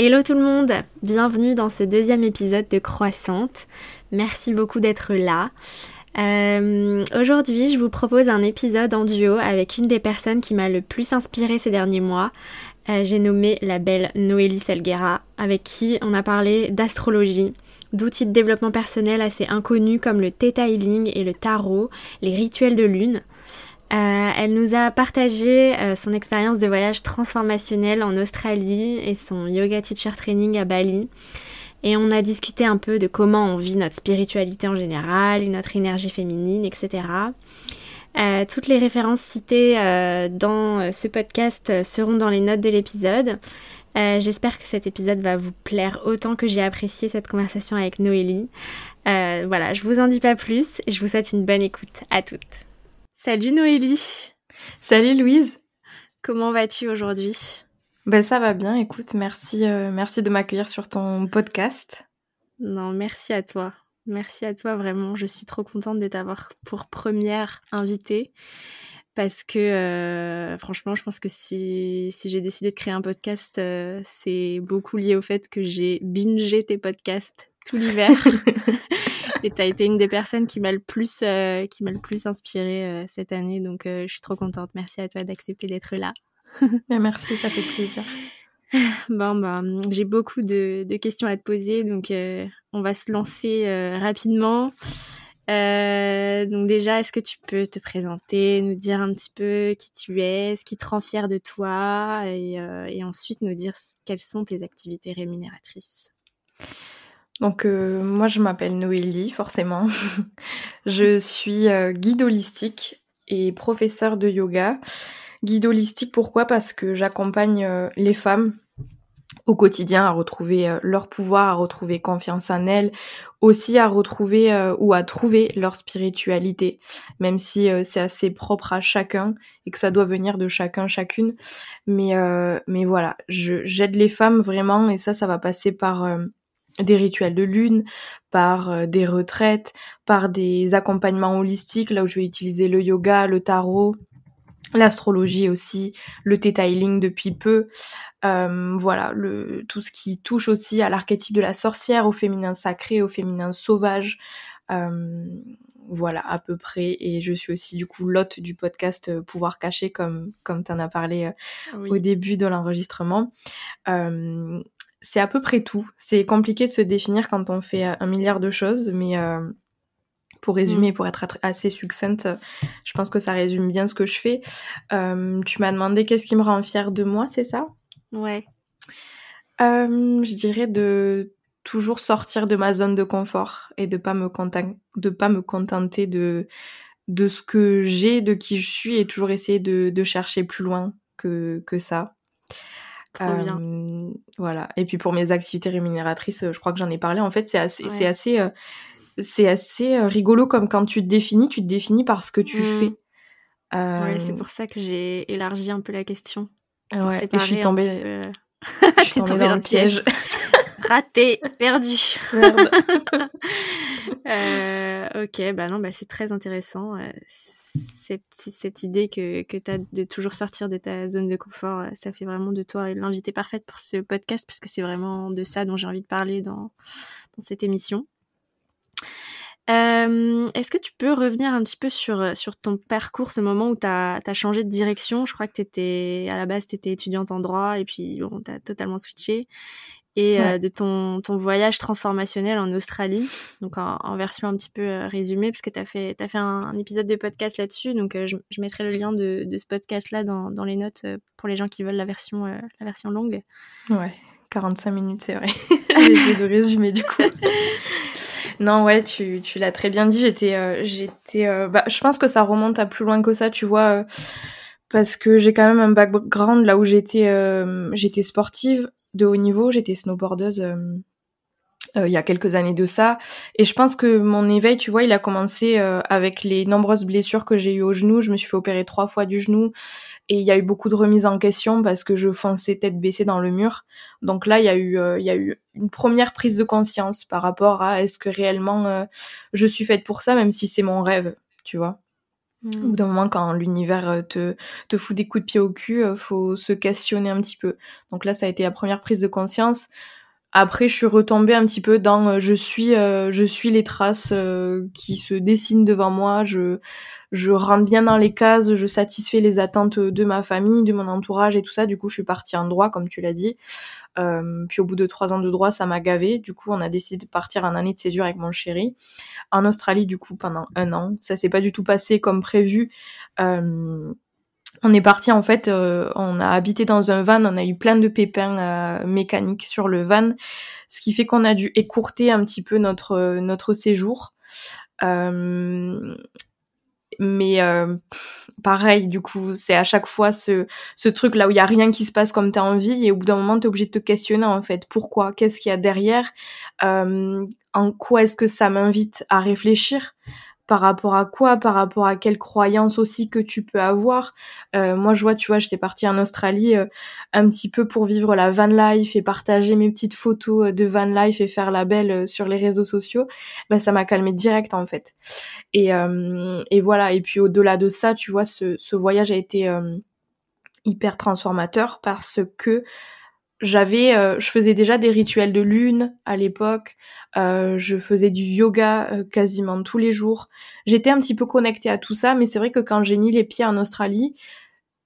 Hello tout le monde, bienvenue dans ce deuxième épisode de Croissante. Merci beaucoup d'être là. Euh, aujourd'hui, je vous propose un épisode en duo avec une des personnes qui m'a le plus inspiré ces derniers mois. Euh, j'ai nommé la belle Noélie Selguera, avec qui on a parlé d'astrologie, d'outils de développement personnel assez inconnus comme le Theta et le Tarot, les rituels de lune. Euh, elle nous a partagé son expérience de voyage transformationnel en Australie et son yoga teacher training à Bali et on a discuté un peu de comment on vit notre spiritualité en général et notre énergie féminine, etc. Euh, toutes les références citées euh, dans euh, ce podcast seront dans les notes de l'épisode. J'espère que cet épisode va vous plaire autant que j'ai apprécié cette conversation avec Noélie. voilà, je vous en dis pas plus et je vous souhaite une bonne écoute à toutes. Salut Noélie Salut Louise Comment vas-tu aujourd'hui? Ben ça va bien, écoute, merci, euh, merci de m'accueillir sur ton podcast. Non, merci à toi. Merci à toi vraiment. Je suis trop contente de t'avoir pour première invitée parce que euh, franchement, je pense que si, si j'ai décidé de créer un podcast, euh, c'est beaucoup lié au fait que j'ai bingé tes podcasts tout l'hiver. Et tu as été une des personnes qui m'a le plus, qui m'a le plus inspirée cette année. Donc, je suis trop contente. Merci à toi d'accepter d'être là. merci, ça fait plaisir. Bon, bah, j'ai beaucoup de, questions à te poser, donc euh, on va se lancer euh, rapidement. Euh, donc déjà, est-ce que tu peux te présenter, nous dire un petit peu qui tu es, ce qui te rend fier de toi, et, et ensuite nous dire quelles sont tes activités rémunératrices? Donc moi je m'appelle Noélie forcément. je suis guide holistique et professeur de yoga. Guide holistique, pourquoi? Parce que j'accompagne euh, les femmes au quotidien à retrouver euh, leur pouvoir, à retrouver confiance en elles, aussi à retrouver euh, ou à trouver leur spiritualité, même si c'est assez propre à chacun et que ça doit venir de chacun, chacune. Mais, mais voilà, j'aide les femmes vraiment et ça, ça va passer par des rituels de lune, par des retraites, par des accompagnements holistiques, là où je vais utiliser le yoga, le tarot, l'astrologie aussi, le detailing depuis peu, euh, voilà, le, tout ce qui touche aussi à l'archétype de la sorcière, au féminin sacré, au féminin sauvage, euh, voilà à peu près. Et je suis aussi du coup l'hôte du podcast euh, Pouvoir caché comme comme en as parlé au début de l'enregistrement. C'est à peu près tout. C'est compliqué de se définir quand on fait un milliard de choses, mais pour résumer, mm. pour être assez succincte, je pense que ça résume bien ce que je fais. Euh, tu m'as demandé qu'est-ce qui me rend fière de moi, c'est ça? Ouais. Euh, je dirais de toujours sortir de ma zone de confort et de pas me de pas me contenter de de ce que j'ai, de qui je suis et toujours essayer de, de chercher plus loin que que ça. Trop bien. Euh, voilà. Et puis pour mes activités rémunératrices, je crois que j'en ai parlé. En fait, c'est assez, c'est assez, c'est assez euh, rigolo comme quand tu te définis, tu te définis par ce que tu mmh. fais. Ouais, c'est euh, pour ça que j'ai élargi un peu la question. Ouais, et je suis tombée, je suis tombée, dans, le piège. Raté, perdu. Merde. euh, ok, bah non, bah c'est très intéressant. Euh, cette, cette idée que, que tu as de toujours sortir de ta zone de confort, ça fait vraiment de toi l'invité parfaite pour ce podcast parce que c'est vraiment de ça dont j'ai envie de parler dans, dans cette émission. Euh, Est-ce que tu peux revenir un petit peu sur, sur ton parcours, ce moment où tu as, changé de direction? Je crois que étais, à la base, tu étais étudiante en droit et puis bon, tu totalement switché et euh, de ton, ton, voyage transformationnel en Australie, donc en, version un petit peu euh, résumée, parce que tu as fait, as fait un, épisode de podcast là-dessus, donc euh, je, je, mettrai le lien de, de ce podcast-là dans, dans, les notes pour les gens qui veulent la version, la version longue. Ouais, 45 minutes, c'est vrai. J'ai essayé de résumer du coup. non, ouais, tu, tu l'as très bien dit, j'étais... j'étais bah, je pense que ça remonte à plus loin que ça, tu vois parce que j'ai quand même un background là où j'étais euh, j'étais sportive de haut niveau, j'étais snowboardeuse euh, euh, il y a quelques années de ça et je pense que mon éveil, tu vois, il a commencé avec les nombreuses blessures que j'ai eues au genou, je me suis fait opérer trois fois du genou et il y a eu beaucoup de remises en question parce que je fonçais tête baissée dans le mur. Donc là, il y a eu il y a eu une première prise de conscience par rapport à est-ce que réellement je suis faite pour ça même si c'est mon rêve, tu vois. Ou Au bout d'un moment, quand l'univers euh, te, te fout des coups de pied au cul, euh, faut se questionner un petit peu. Donc là, ça a été la première prise de conscience. Après, je suis retombée un petit peu dans euh, je suis je suis les traces qui se dessinent devant moi. Je je rentre bien dans les cases. Je satisfais les attentes de ma famille, de mon entourage et tout ça. Du coup, je suis partie en droit, comme tu l'as dit. Euh, puis au bout de trois ans de droit, ça m'a gavé. Du coup, on a décidé de partir en année de césure avec mon chéri en Australie. Du coup, pendant un an, ça s'est pas du tout passé comme prévu. Euh, on est parti en fait, euh, on a habité dans un van, on a eu plein de pépins mécaniques sur le van, ce qui fait qu'on a dû écourter un petit peu notre notre séjour. mais pareil, du coup, c'est à chaque fois ce, ce truc là où il y a rien qui se passe comme t'as envie et au bout d'un moment t'es obligé de te questionner en fait. Pourquoi, qu'est-ce qu'il y a derrière, euh, en quoi est-ce que ça m'invite à réfléchir, par rapport à quoi, par rapport à quelles croyances aussi que tu peux avoir. Euh, moi, je vois, tu vois, j'étais partie en Australie euh, un petit peu pour vivre la van life et partager mes petites photos de van life et faire la belle euh, sur les réseaux sociaux. Ben, ça m'a calmé direct en fait. Et, et voilà. Et puis au-delà de ça, tu vois, ce, ce voyage a été hyper transformateur parce que j'avais, euh, je faisais déjà des rituels de lune à l'époque. Euh, je faisais du yoga euh, quasiment tous les jours. J'étais un petit peu connectée à tout ça, mais c'est vrai que quand j'ai mis les pieds en Australie,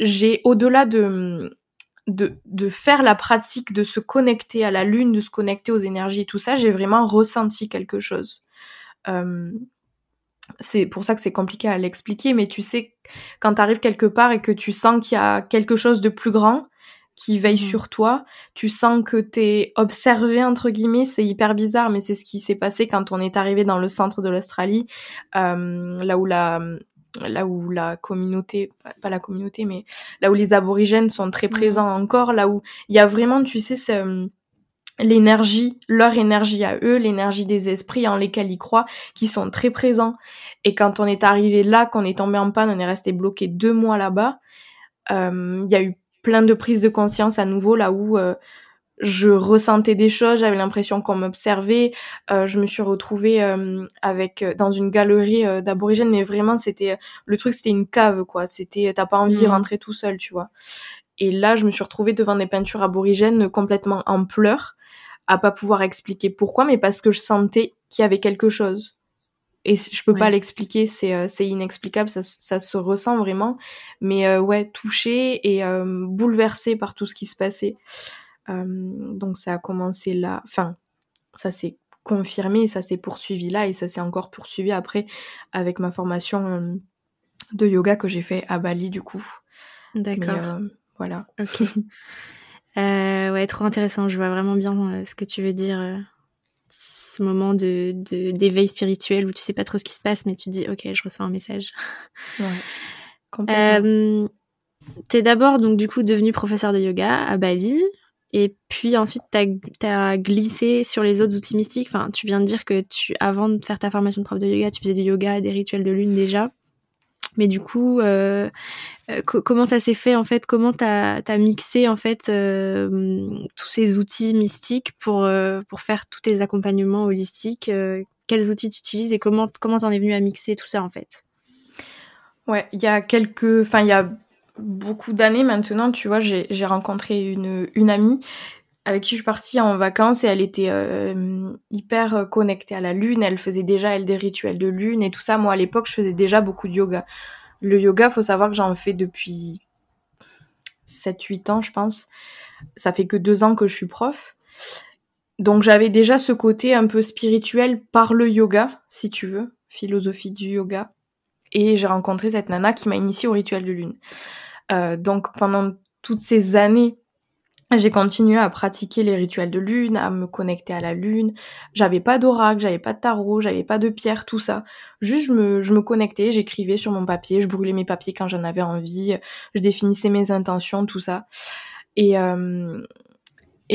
j'ai au-delà de, de de faire la pratique de se connecter à la lune, de se connecter aux énergies, tout ça, j'ai vraiment ressenti quelque chose. c'est pour ça que c'est compliqué à l'expliquer, mais tu sais, quand tu arrives quelque part et que tu sens qu'il y a quelque chose de plus grand, qui veille mmh. sur toi. Tu sens que t'es observé entre guillemets. C'est hyper bizarre, mais c'est ce qui s'est passé quand on est arrivé dans le centre de l'Australie, euh, là où la là où la communauté, pas la communauté, mais là où les aborigènes sont très mmh. présents encore, là où il y a vraiment, tu sais, l'énergie, leur énergie à eux, l'énergie des esprits en lesquels ils croient, qui sont très présents. Et quand on est arrivé là, qu'on est tombé en panne, on est resté bloqué deux mois là-bas, euh, il y a eu plein de prises de conscience à nouveau là où euh, je ressentais des choses, j'avais l'impression qu'on m'observait. Euh, je me suis retrouvée euh, avec dans une galerie d'aborigènes, mais vraiment c'était le truc, c'était une cave quoi. C'était t'as pas envie d'y mmh. rentrer tout seul, tu vois. Et là, je me suis retrouvée devant des peintures aborigènes complètement en pleurs, à pas pouvoir expliquer pourquoi, mais parce que je sentais qu'il y avait quelque chose et je peux pas l'expliquer, c'est euh, c'est inexplicable, ça, ça se ressent vraiment, mais euh, ouais, touché et euh, bouleversé par tout ce qui se passait. donc ça a commencé là, enfin ça s'est confirmé, ça s'est poursuivi là et ça s'est encore poursuivi après avec ma formation de yoga que j'ai fait à Bali du coup. D'accord. voilà. Ok. ouais, trop intéressant. Je vois vraiment bien ce que tu veux dire ce moment de d'éveil spirituel où tu sais pas trop ce qui se passe, mais tu dis ok, je reçois un message. Ouais, euh, T'es d'abord donc du coup devenu professeur de yoga à Bali. Et puis ensuite, tu as, glissé sur les autres outils mystiques. Enfin, tu viens de dire que tu, avant de faire ta formation de prof de yoga, tu faisais du yoga, des rituels de lune déjà. Mais du coup, euh, euh, comment ça s'est fait en fait? Comment t'as as mixé en fait euh, tous ces outils mystiques pour pour faire tous tes accompagnements holistiques? Quels outils tu utilises et comment comment t'en es venu à mixer tout ça en fait? Ouais, il y a quelques, enfin il y a beaucoup d'années maintenant, tu vois, j'ai rencontré une une amie avec qui je suis partie en vacances et elle était euh, hyper connectée à la lune. Elle faisait déjà elle des rituels de lune et tout ça. Moi à l'époque je faisais déjà beaucoup de yoga. Le yoga, faut savoir que j'en fais depuis 7-8 ans je pense. Ça fait que deux ans que je suis prof. Donc j'avais déjà ce côté un peu spirituel par le yoga, si tu veux, philosophie du yoga. Et j'ai rencontré cette nana qui m'a initiée au rituel de lune. Euh, donc pendant toutes ces années j'ai continué à pratiquer les rituels de lune, à me connecter à la lune. J'avais pas d'oracle, j'avais pas de tarot, j'avais pas de pierre, tout ça. Juste, je me, je me connectais, j'écrivais sur mon papier, je brûlais mes papiers quand j'en avais envie, je définissais mes intentions, tout ça. Et, euh,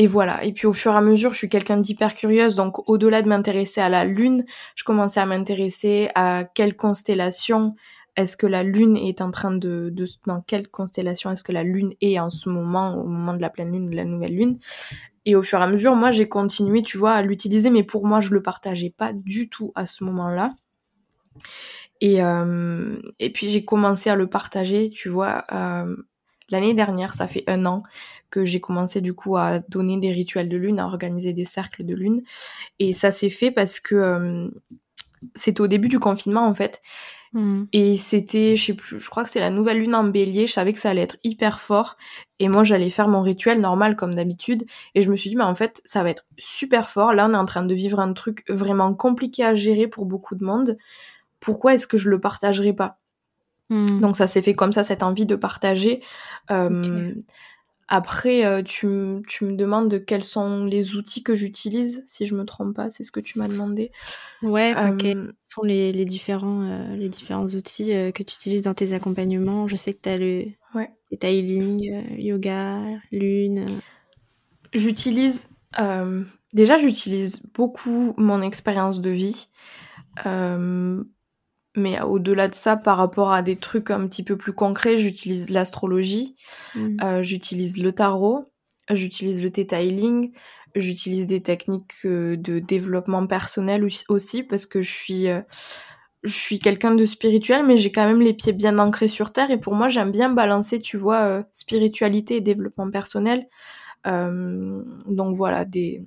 voilà. Et puis au fur et à mesure, je suis quelqu'un d'hyper curieuse, donc au-delà de m'intéresser à la lune, je commençais à m'intéresser à quelle constellation est-ce que la lune est en train de, dans quelle constellation est-ce que la lune est en ce moment au moment de la pleine lune de la nouvelle lune? Et au fur et à mesure moi j'ai continué tu vois à l'utiliser mais pour moi je le partageais pas du tout à ce moment-là. Et euh, et puis j'ai commencé à le partager tu vois euh, l'année dernière ça fait un an que j'ai commencé du coup à donner des rituels de lune à organiser des cercles de lune. Et ça s'est fait parce que euh, au début du confinement en fait Mm. Et c'était, je sais plus, je crois que c'est la nouvelle lune en bélier, je savais que ça allait être hyper fort. Et moi, j'allais faire mon rituel normal comme d'habitude. Et je me suis dit, mais en fait, ça va être super fort. Là, on est en train de vivre un truc vraiment compliqué à gérer pour beaucoup de monde. Pourquoi est-ce que je le partagerai pas? Mm. Donc ça s'est fait comme ça, cette envie de partager. Euh, après, euh, tu, tu, me demandes de quels sont les outils que j'utilise, si je me trompe pas, c'est ce que tu m'as demandé. Ouais, quels euh, sont les, les différents, euh, les différents outils que tu utilises dans tes accompagnements? Je sais que tu as le ouais. yoga, lune. J'utilise, déjà j'utilise beaucoup mon expérience de vie. Mais au-delà de ça, par rapport à des trucs un petit peu plus concrets, j'utilise l'astrologie, mm. euh, j'utilise le tarot, j'utilise le detailing, j'utilise des techniques euh, de développement personnel aussi parce que je suis euh, je suis quelqu'un de spirituel mais j'ai quand même les pieds bien ancrés sur terre et pour moi j'aime bien balancer tu vois spiritualité et développement personnel donc voilà des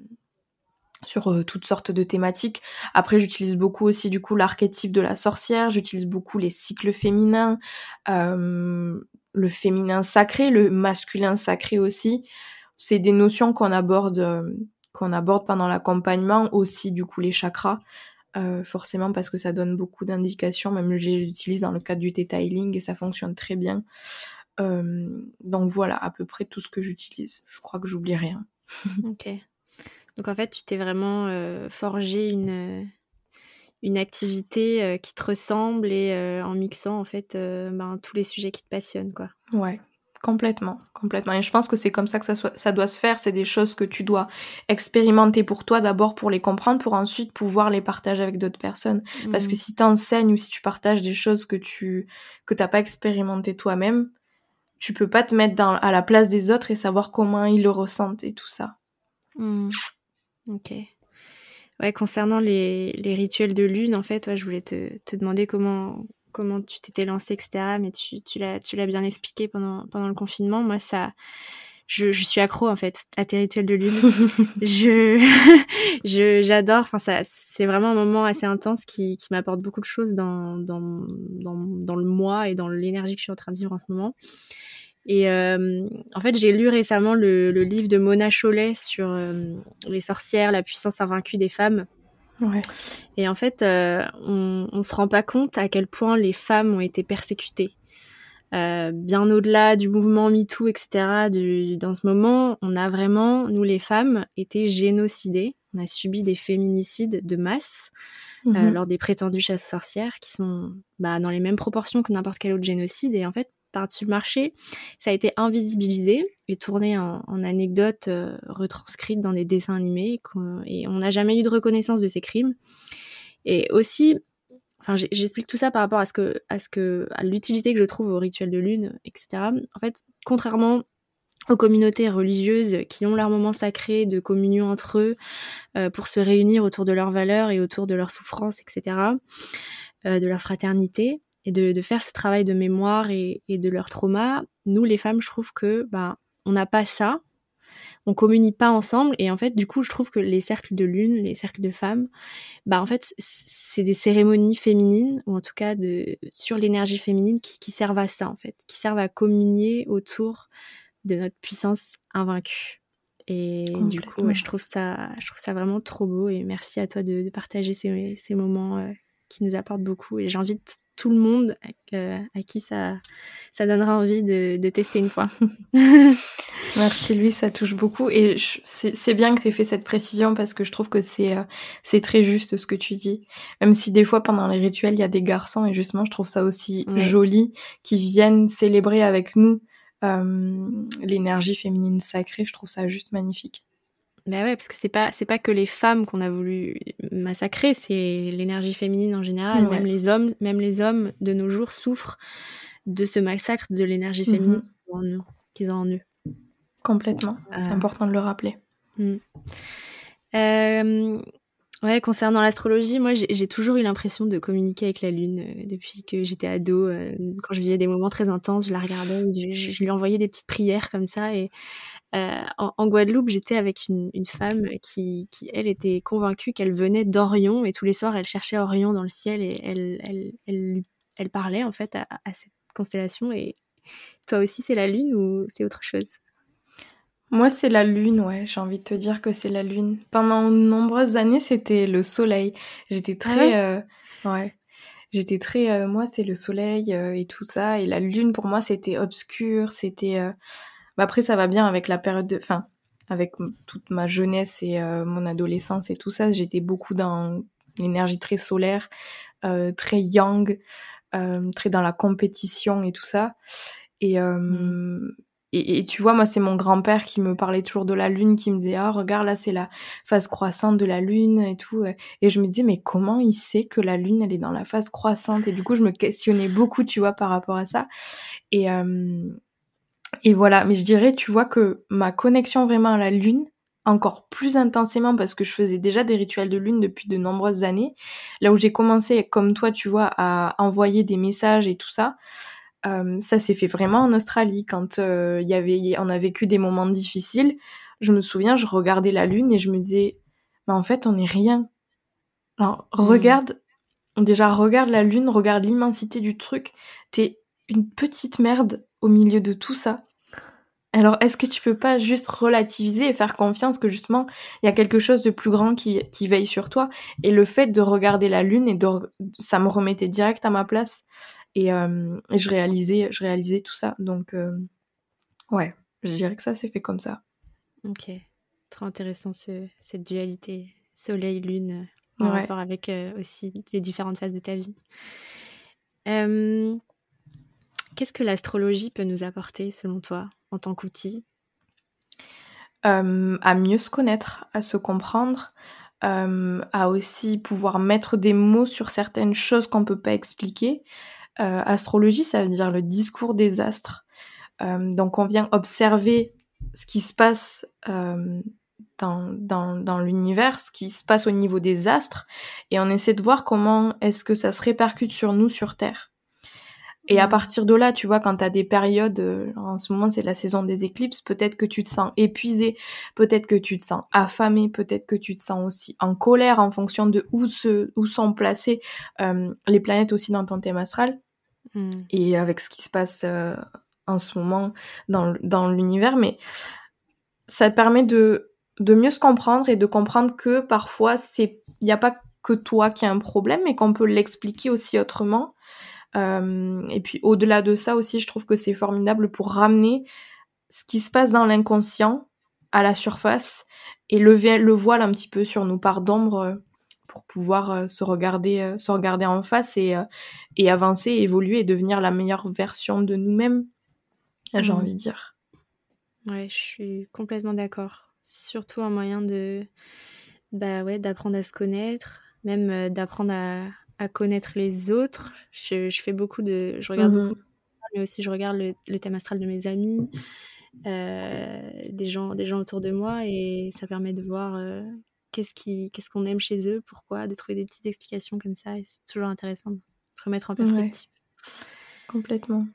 sur euh, toutes sortes de thématiques. Après, j'utilise beaucoup aussi du coup l'archétype de la sorcière, j'utilise beaucoup les cycles féminins, euh, le féminin sacré, le masculin sacré aussi. C'est des notions qu'on aborde euh, qu'on aborde pendant l'accompagnement aussi du coup les chakras. forcément parce que ça donne beaucoup d'indications, même je l'utilise dans le cadre du detailing et ça fonctionne très bien. donc voilà à peu près tout ce que j'utilise. Je crois que j'oublie rien. Donc en fait, tu t'es vraiment euh, forgé une, une activité euh, qui te ressemble et euh, en mixant en fait ben, tous les sujets qui te passionnent. Quoi. Ouais, complètement, complètement. Et je pense que c'est comme ça que ça, ça doit se faire. C'est des choses que tu dois expérimenter pour toi d'abord pour les comprendre, pour ensuite pouvoir les partager avec d'autres personnes. Parce que mmh. si tu enseignes ou si tu partages des choses que tu que t'as pas expérimenté toi-même, tu peux pas te mettre dans, à la place des autres et savoir comment ils le ressentent et tout ça. Mmh. Ok. Ouais, concernant les, les, rituels de lune, en fait, je voulais te, te, demander comment, comment tu t'étais lancé, etc. Mais tu, tu l'as bien expliqué pendant, pendant le confinement. Moi, ça, je, je, suis accro en fait à tes rituels de lune. je, je, j'adore. Enfin, ça, c'est vraiment un moment assez intense qui, qui m'apporte beaucoup de choses dans, dans, dans, dans le moi et dans l'énergie que je suis en train de vivre en ce moment. Et euh, en fait, j'ai lu récemment le, le, livre de Mona Chollet sur euh, les sorcières, la puissance invaincue des femmes. Ouais. Et en fait, euh, on, on se rend pas compte à quel point les femmes ont été persécutées. Euh, bien au-delà du mouvement MeToo, etc. Du, dans ce moment, on a vraiment, nous les femmes, été génocidées. On a subi des féminicides de masse euh, mhm. lors des prétendues chasses sorcières qui sont bah, dans les mêmes proportions que n'importe quel autre génocide. Et en fait, par-dessus le marché. Ça a été invisibilisé et tourné en, anecdotes euh, retranscrites dans des dessins animés et on n'a jamais eu de reconnaissance de ces crimes. Et aussi, enfin, j'explique tout ça par rapport à ce que, à ce que, à l'utilité que je trouve au rituel de lune, etc. En fait, contrairement aux communautés religieuses qui ont leur moment sacré de communion entre eux euh, pour se réunir autour de leurs valeurs et autour de leurs souffrances, etc., euh, de leur fraternité et de, de, faire ce travail de mémoire et, et, de leur trauma, nous les femmes, je trouve que ben on n'a pas ça. on communie pas ensemble. Et en fait, du coup, je trouve que les cercles de lune, les cercles de femmes, bah en fait, c'est des cérémonies féminines, ou en tout cas de sur l'énergie féminine, qui, servent à ça en fait, qui servent à communier autour de notre puissance invaincue. Et du coup, je trouve ça, je trouve ça vraiment trop beau. Et merci à toi de, partager ces, ces moments euh, qui nous apportent beaucoup. Et j'invite tout le monde euh, à qui ça, ça donnera envie de, tester une fois. Merci Louis, ça touche beaucoup. Et c'est bien que tu aies fait cette précision parce que je trouve que c'est euh, c'est très juste ce que tu dis. Même si des fois pendant les rituels, il y a des garçons et justement, je trouve ça aussi joli qui viennent célébrer avec nous euh, l'énergie féminine sacrée. Je trouve ça juste magnifique. Ben ouais, parce que c'est pas c'est pas que les femmes qu'on a voulu massacrer, c'est l'énergie féminine en général. Même les hommes, même les hommes de nos jours souffrent de ce massacre de l'énergie mhm. féminine qu'ils ont en eux. Complètement. C'est euh. important de le rappeler. Mm. Euh, ouais, concernant l'astrologie, moi j'ai toujours eu l'impression de communiquer avec la lune euh, depuis que j'étais ado. quand je vivais des moments très intenses, je la regardais, je, lui envoyais des petites prières comme ça et euh, en, Guadeloupe, j'étais avec une, femme qui, elle, était convaincue qu'elle venait d'Orion et tous les soirs, elle cherchait Orion dans le ciel et elle, elle, elle, parlait en fait à, cette constellation. Et toi aussi, c'est la Lune ou c'est autre chose? Moi, c'est la lune, ouais. J'ai envie de te dire que c'est la lune. Pendant de nombreuses années, c'était le soleil. J'étais ah très, euh, ouais. J'étais très, euh, moi, c'est le soleil et tout ça. Et la lune, pour moi, c'était obscur. C'était, bah, après, ça va bien avec la période de, enfin, avec toute ma jeunesse et euh, mon adolescence et tout ça. J'étais beaucoup dans l'énergie très solaire, euh, très yang, euh, très dans la compétition et tout ça. Et, mmh. Et, et, tu vois, moi, c'est mon grand-père qui me parlait toujours de la lune, qui me disait, ah, regarde, là, c'est la phase croissante de la lune et tout. Et je me disais, mais comment il sait que la lune, elle est dans la phase croissante? Et du coup, je me questionnais beaucoup, tu vois, par rapport à ça. Et, et voilà, mais je dirais, tu vois, que ma connexion vraiment à la lune, encore plus intensément parce que je faisais déjà des rituels de lune depuis de nombreuses années, là où j'ai commencé, comme toi, tu vois, à envoyer des messages et tout ça, euh, ça s'est fait vraiment en Australie quand euh, y avait, on a vécu des moments difficiles. Je me souviens, je regardais la lune et je me disais, mais en fait, on n'est rien. Alors mmh. regarde, déjà regarde la lune, regarde l'immensité du truc. T'es une petite merde au milieu de tout ça. Alors, est-ce que tu peux pas juste relativiser et faire confiance que justement, il y a quelque chose de plus grand qui, qui veille sur toi? Et le fait de regarder la lune, et de, ça me remettait direct à ma place. Et, euh, je, réalisais, je réalisais tout ça. Donc, euh, ouais, je dirais que ça s'est fait comme ça. Ok, trop intéressant cette dualité soleil-lune en rapport avec euh, aussi les différentes phases de ta vie. Qu'est-ce que l'astrologie peut nous apporter selon toi en tant qu'outil? Euh, À mieux se connaître, à se comprendre, euh, à aussi pouvoir mettre des mots sur certaines choses qu'on ne peut pas expliquer. Euh, astrologie, ça veut dire le discours des astres. donc on vient observer ce qui se passe dans, dans, dans l'univers, ce qui se passe au niveau des astres, et on essaie de voir comment est-ce que ça se répercute sur nous sur Terre. Et à partir de là, tu vois, quand tu as des périodes, euh, en ce moment c'est la saison des éclipses, peut-être que tu te sens épuisé, peut-être que tu te sens affamé, peut-être que tu te sens aussi en colère en fonction de où, se, où sont placées euh, les planètes aussi dans ton thème astral. Mm. Et avec ce qui se passe euh, en ce moment dans, dans l'univers, mais ça te permet de, de mieux se comprendre et de comprendre que parfois c'est il n'y a pas que toi qui as un problème, mais qu'on peut l'expliquer aussi autrement et puis au-delà de ça aussi, je trouve que c'est formidable pour ramener ce qui se passe dans l'inconscient à la surface et lever le voile un petit peu sur nos parts d'ombre euh, pour pouvoir euh, se regarder se regarder en face et et avancer évoluer et devenir la meilleure version de nous-mêmes j'ai mmh. envie de dire ouais je suis complètement d'accord surtout un moyen de bah ouais d'apprendre à se connaître même d'apprendre à, à connaître les autres. Je, fais beaucoup de. Je regarde mhm. beaucoup, mais aussi je regarde le, thème astral de mes amis, euh, des, gens, des gens autour de moi, et ça permet de voir euh, qu'est-ce qu'on aime chez eux, pourquoi, de trouver des petites explications comme ça. Et c'est toujours intéressant de remettre en perspective. Complètement.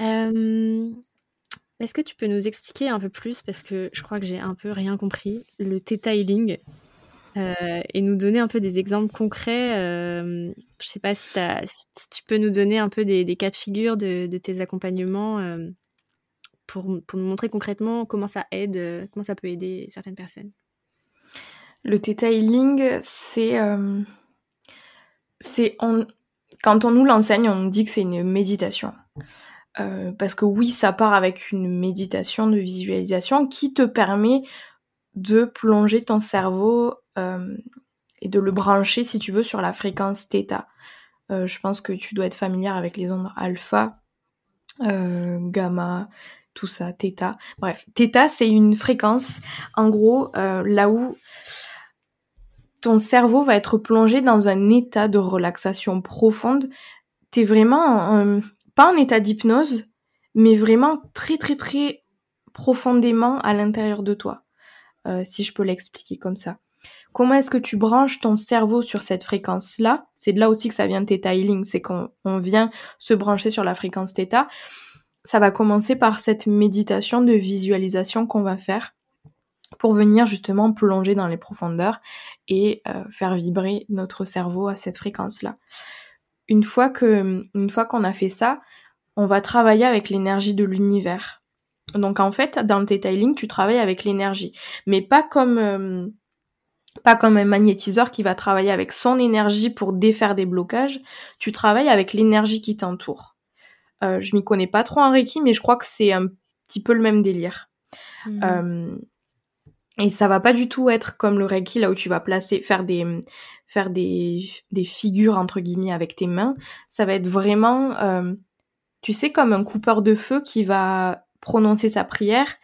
Euh, est-ce que tu peux nous expliquer un peu plus, parce que je crois que j'ai un peu rien compris, le detailing euh, et nous donner un peu des exemples concrets. Euh, je sais pas si, tu peux nous donner un peu des, cas de figure de, tes accompagnements euh, pour, nous montrer concrètement comment ça aide, comment ça peut aider certaines personnes. Le detailing, c'est c'est quand on nous l'enseigne, on nous dit que c'est une méditation. parce que oui, ça part avec une méditation de visualisation qui te permet de plonger ton cerveau euh, et de le brancher, si tu veux, sur la fréquence θ. Euh, je pense que tu dois être familière avec les ondes alpha, euh, gamma, tout ça, θ. Bref, θ, c'est une fréquence, en gros, là où ton cerveau va être plongé dans un état de relaxation profonde. T'es vraiment, pas en état d'hypnose, mais vraiment très très très profondément à l'intérieur de toi. Euh, si je peux l'expliquer comme ça. Comment est-ce que tu branches ton cerveau sur cette fréquence-là? C'est de là aussi que ça vient Theta Healing, c'est qu'on vient se brancher sur la fréquence Theta. Ça va commencer par cette méditation de visualisation qu'on va faire pour venir justement plonger dans les profondeurs et euh, faire vibrer notre cerveau à cette fréquence-là. Une fois que, une fois qu'on a fait ça, on va travailler avec l'énergie de l'univers. Donc en fait, dans le detailing, tu travailles avec l'énergie, mais pas comme euh, pas comme un magnétiseur qui va travailler avec son énergie pour défaire des blocages. Tu travailles avec l'énergie qui t'entoure. Euh, je m'y connais pas trop en Reiki, mais je crois que c'est un petit peu le même délire. Mmh. Euh, et ça va pas du tout être comme le Reiki là où tu vas placer, faire des faire des, des figures entre guillemets avec tes mains. Ça va être vraiment, euh, tu sais, comme un coupeur de feu qui va prononcer sa prière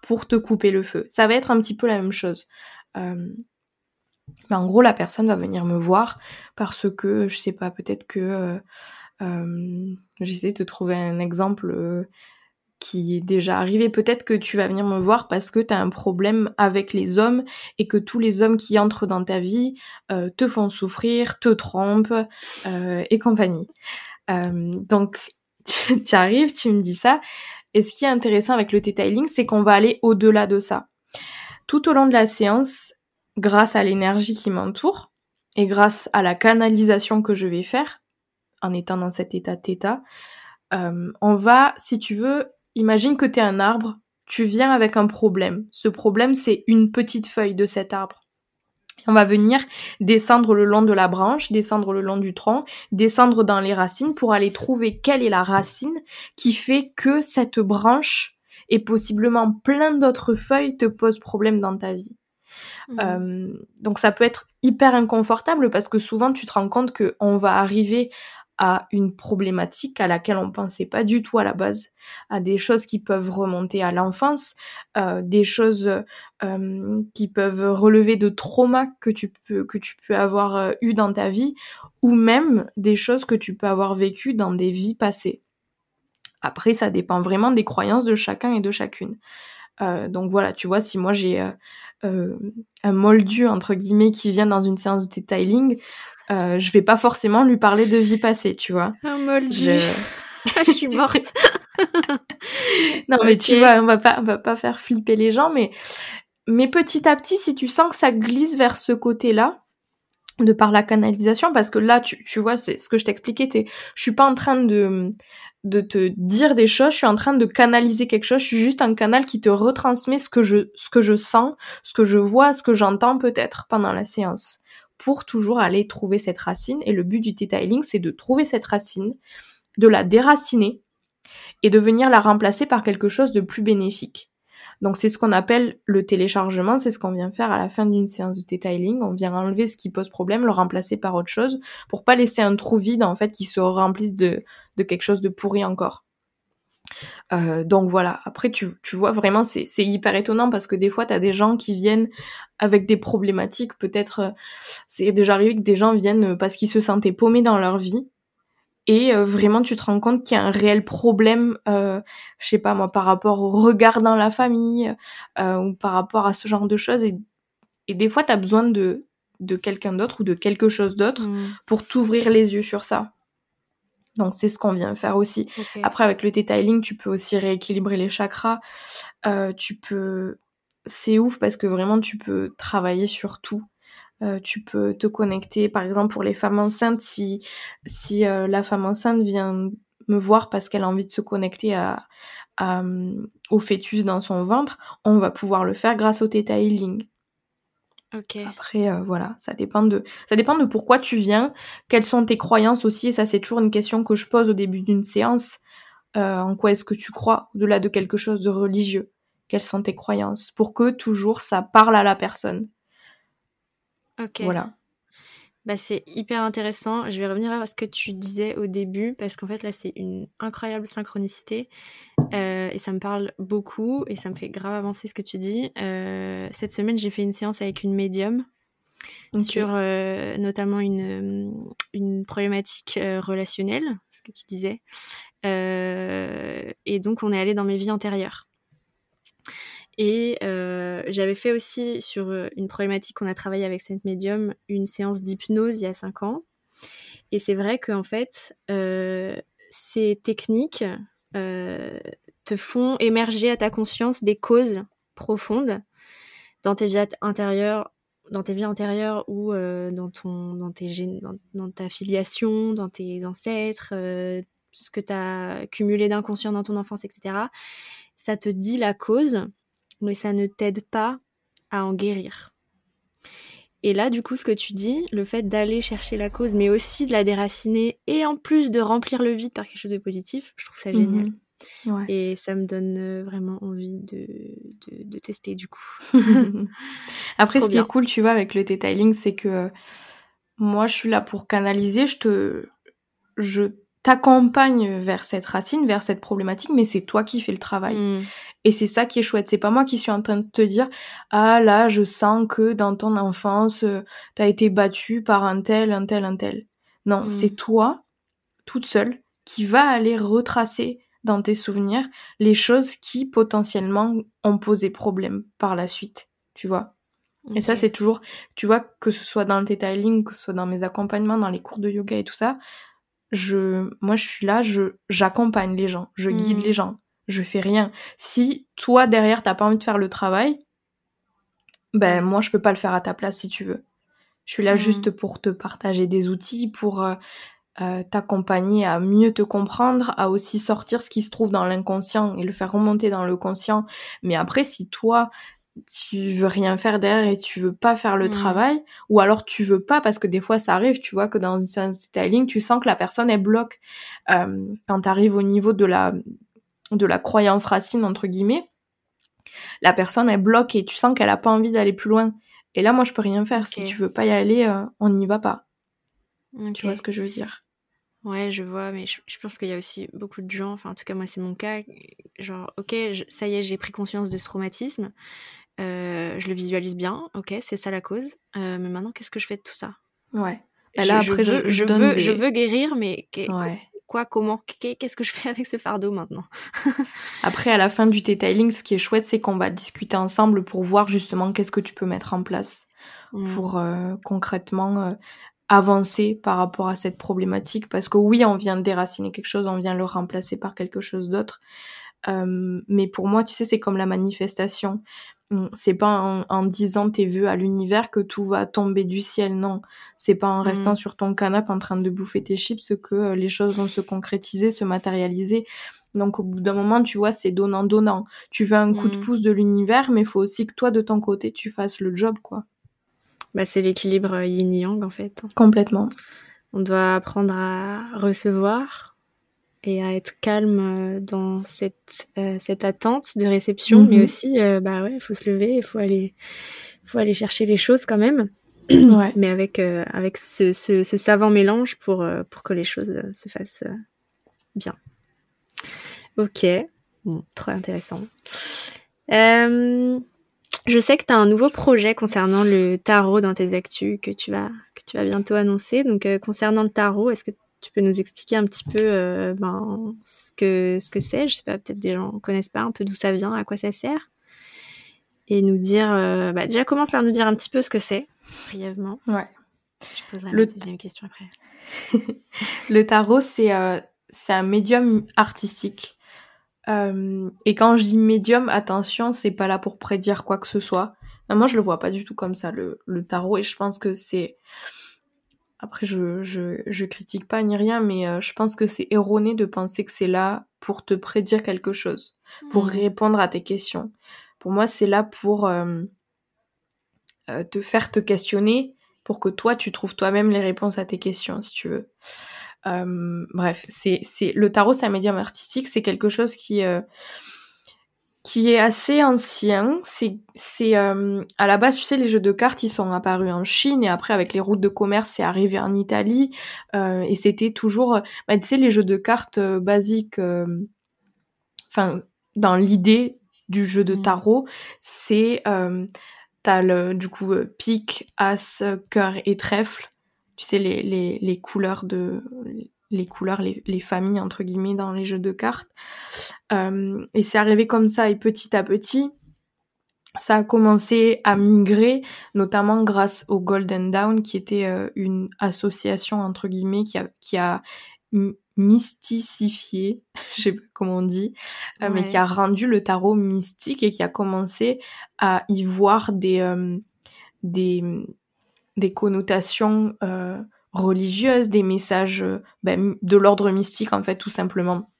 pour te couper le feu. Ça va être un petit peu la même chose. Euh, en gros, la personne va venir me voir parce que, je sais pas, peut-être que euh, euh, j'essaie de trouver un exemple qui est déjà arrivé. Peut-être que tu vas venir me voir parce que tu as un problème avec les hommes et que tous les hommes qui entrent dans ta vie te font souffrir, te trompent et compagnie. donc, tu arrives, tu me dis ça, et ce qui est intéressant avec le detailing, c'est qu'on va aller au-delà de ça. Tout au long de la séance, grâce à l'énergie qui m'entoure et grâce à la canalisation que je vais faire en étant dans cet état θ, euh, on va, si tu veux, imagine que tu es un arbre, tu viens avec un problème. Ce problème, c'est une petite feuille de cet arbre. On va venir descendre le long de la branche, descendre le long du tronc, descendre dans les racines pour aller trouver quelle est la racine qui fait que cette branche et possiblement plein d'autres feuilles te posent problème dans ta vie. Mmh. Euh, donc ça peut être hyper inconfortable parce que souvent tu te rends compte que on va arriver à une problématique à laquelle on pensait pas du tout à la base, à des choses qui peuvent remonter à l'enfance, euh, des choses euh, qui peuvent relever de traumas que tu peux avoir eu dans ta vie, ou même des choses que tu peux avoir vécues dans des vies passées. Après, ça dépend vraiment des croyances de chacun et de chacune. Euh, donc voilà, tu vois, si moi j'ai un moldu entre guillemets qui vient dans une séance de detailing, euh, je vais pas forcément lui parler de vie passée, tu vois. Un moldu. Je... je suis morte. non, mais tu vois, on va pas, on va pas faire flipper les gens, mais, mais petit à petit, si tu sens que ça glisse vers ce côté-là, de par la canalisation, parce que là, tu, tu vois, c'est ce que je t'expliquais, t'es, je suis pas en train de, de te dire des choses, je suis en train de canaliser quelque chose, je suis juste un canal qui te retransmet ce que je, ce que je sens, ce que je vois, ce que j'entends peut-être pendant la séance pour toujours aller trouver cette racine. Et le but du detailing, c'est de trouver cette racine, de la déraciner et de venir la remplacer par quelque chose de plus bénéfique. Donc c'est ce qu'on appelle le téléchargement, c'est ce qu'on vient faire à la fin d'une séance de detailing. On vient enlever ce qui pose problème, le remplacer par autre chose, pour pas laisser un trou vide en fait qui se remplisse de, de quelque chose de pourri encore. Euh, donc voilà, après tu, tu vois vraiment c'est, hyper étonnant parce que des fois tu des gens qui viennent avec des problématiques, peut-être euh, c'est déjà arrivé que des gens viennent parce qu'ils se sentaient paumés dans leur vie et euh, vraiment tu te rends compte qu'il y a un réel problème, je sais pas moi, par rapport au regard dans la famille ou par rapport à ce genre de choses et, et des fois tu as besoin de, de quelqu'un d'autre ou de quelque chose d'autre mmh. pour t'ouvrir les yeux sur ça. Donc c'est ce qu'on vient faire aussi. Après avec le detailing, tu peux aussi rééquilibrer les chakras. Euh, tu peux, c'est ouf parce que vraiment tu peux travailler sur tout. Euh, tu peux te connecter, par exemple pour les femmes enceintes, si si euh, la femme enceinte vient me voir parce qu'elle a envie de se connecter à, au fœtus dans son ventre, on va pouvoir le faire grâce au Theta Healing. Après, euh, voilà, ça dépend de, ça dépend de pourquoi tu viens, quelles sont tes croyances aussi, et ça c'est toujours une question que je pose au début d'une séance. Euh, en quoi est-ce que tu crois, au-delà de quelque chose de religieux? Quelles sont tes croyances? Pour que toujours ça parle à la personne. Ok. Voilà. Bah, c'est hyper intéressant. Je vais revenir à ce que tu disais au début, parce qu'en fait, là, c'est une incroyable synchronicité. Euh, et ça me parle beaucoup, et ça me fait grave avancer ce que tu dis. Euh, cette semaine, j'ai fait une séance avec une médium sur euh, notamment une, une problématique relationnelle, ce que tu disais. et donc, on est allé dans mes vies antérieures. Et euh, j'avais fait aussi sur euh, une problématique qu'on a travaillé avec cette médium, une séance d'hypnose il y a 5 ans. Et c'est vrai qu'en fait, euh, ces techniques te font émerger à ta conscience des causes profondes dans tes vies intérieures, dans tes vies antérieures ou dans, ton, dans, tes dans, dans, ta filiation, dans tes ancêtres, ce que tu as cumulé d'inconscient dans ton enfance, etc. Ça te dit la cause mais ça ne t'aide pas à en guérir. Et là, du coup, ce que tu dis, le fait d'aller chercher la cause, mais aussi de la déraciner, et en plus de remplir le vide par quelque chose de positif, je trouve ça génial. Mhm. Et ça me donne euh, vraiment envie de, de, tester, du coup. Après, ce qui est cool, tu vois, avec le detailing, c'est que euh, moi, je suis là pour canaliser, je te... Je t'accompagne vers cette racine, vers cette problématique, mais c'est toi qui fais le travail. Mm. Et c'est ça qui est chouette. C'est pas moi qui suis en train de te dire, ah là, je sens que dans ton enfance, euh, t'as été battue par un tel, un tel, un tel. Non, mm. c'est toi, toute seule, qui va aller retracer dans tes souvenirs les choses qui potentiellement ont posé problème par la suite. Tu vois? Et ça, c'est toujours, tu vois, que ce soit dans le detailing, que ce soit dans mes accompagnements, dans les cours de yoga et tout ça, je, moi, je suis là, je, j'accompagne les gens, je guide hmm. les gens, je fais rien. Si toi derrière t'as pas envie de faire le travail, ben moi je peux pas le faire à ta place si tu veux. Je suis là hmm. juste pour te partager des outils, pour euh, euh, t'accompagner à mieux te comprendre, à aussi sortir ce qui se trouve dans l'inconscient et le faire remonter dans le conscient. Mais après, si toi tu veux rien faire derrière et tu veux pas faire le mmh. travail, ou alors tu veux pas parce que des fois ça arrive, tu vois que dans une séance de styling, tu sens que la personne elle bloque euh, quand tu arrives au niveau de la de la croyance racine entre guillemets, la personne elle bloque et tu sens qu'elle a pas envie d'aller plus loin. Et là moi je peux rien faire. Si tu veux pas y aller, euh, on n'y va pas. Tu vois ce que je veux dire? Ouais, je vois, mais je, pense qu'il y a aussi beaucoup de gens, enfin en tout cas moi c'est mon cas, genre ok, ça y est, j'ai pris conscience de ce traumatisme, euh, je le visualise bien, ok, c'est ça la cause. Euh, mais maintenant, qu'est-ce que je fais de tout ça? Ouais. Bah là, après, je, je, veux, je veux guérir, mais quoi, comment, qu'est-ce que je fais avec ce fardeau maintenant? Après, à la fin du detailing, ce qui est chouette, c'est qu'on va discuter ensemble pour voir justement qu'est-ce que tu peux mettre en place mmh. pour euh, concrètement avancer par rapport à cette problématique. Parce que oui, on vient déraciner quelque chose, on vient le remplacer par quelque chose d'autre. mais pour moi, tu sais, c'est comme la manifestation. C'est pas en, disant tes vœux à l'univers que tout va tomber du ciel, non. C'est pas en mmh. restant sur ton canapé en train de bouffer tes chips que euh, les choses vont se concrétiser, se matérialiser. Donc au bout d'un moment, tu vois, c'est donnant-donnant. Tu veux un coup de mmh. pouce de l'univers, mais il faut aussi que toi, de ton côté, tu fasses le job, quoi. Bah, c'est l'équilibre yin-yang, en fait. Complètement. On doit apprendre à recevoir, et à être calme euh, dans cette, euh, cette attente de réception, mais mhm. aussi, euh, bah ouais, il faut se lever, il faut aller, faut aller chercher les choses quand même, ouais. mais avec, avec ce, ce, ce, savant mélange pour, pour que les choses se fassent bien. Ok, bon, trop intéressant. je sais que tu as un nouveau projet concernant le tarot dans tes actus que tu vas, que tu vas bientôt annoncer. Donc, concernant le tarot, est-ce que tu peux nous expliquer un petit peu euh, ben, ce que ce que c'est? Je sais pas, peut-être des gens connaissent pas un peu d'où ça vient, à quoi ça sert, et nous dire. Euh, bah, déjà commence par nous dire un petit peu ce que c'est brièvement. Ouais. Je poserai le... deuxième question après. le tarot, c'est c'est un médium artistique. et quand je dis médium, attention, c'est pas là pour prédire quoi que ce soit. moi, je le vois pas du tout comme ça, le, le tarot, et je pense que c'est après, je, je, je, critique pas ni rien, mais euh, je pense que c'est erroné de penser que c'est là pour te prédire quelque chose, pour mmh. répondre à tes questions. Pour moi, c'est là pour euh, euh, te faire te questionner, pour que toi, tu trouves toi-même les réponses à tes questions, si tu veux. bref, c'est, c'est le tarot, c'est un médium artistique, c'est quelque chose qui qui est assez ancien. C'est, c'est euh, à la base, tu sais, les jeux de cartes, ils sont apparus en Chine et après avec les routes de commerce, c'est arrivé en Italie euh, et c'était toujours, bah, tu sais, les jeux de cartes euh, basiques. Enfin, dans l'idée du jeu de mmh. tarot, c'est t'as le du coup pique, as, cœur et trèfle. Tu sais les, les, les couleurs de les couleurs, les, les, familles entre guillemets dans les jeux de cartes. Euh, et c'est arrivé comme ça et petit à petit, ça a commencé à migrer, notamment grâce au Golden Dawn, qui était euh, une association entre guillemets qui a, qui a mysticifié, je sais pas comment on dit, euh, mais qui a rendu le tarot mystique et qui a commencé à y voir des des, des connotations religieuses, des messages ben, de l'ordre mystique en fait tout simplement.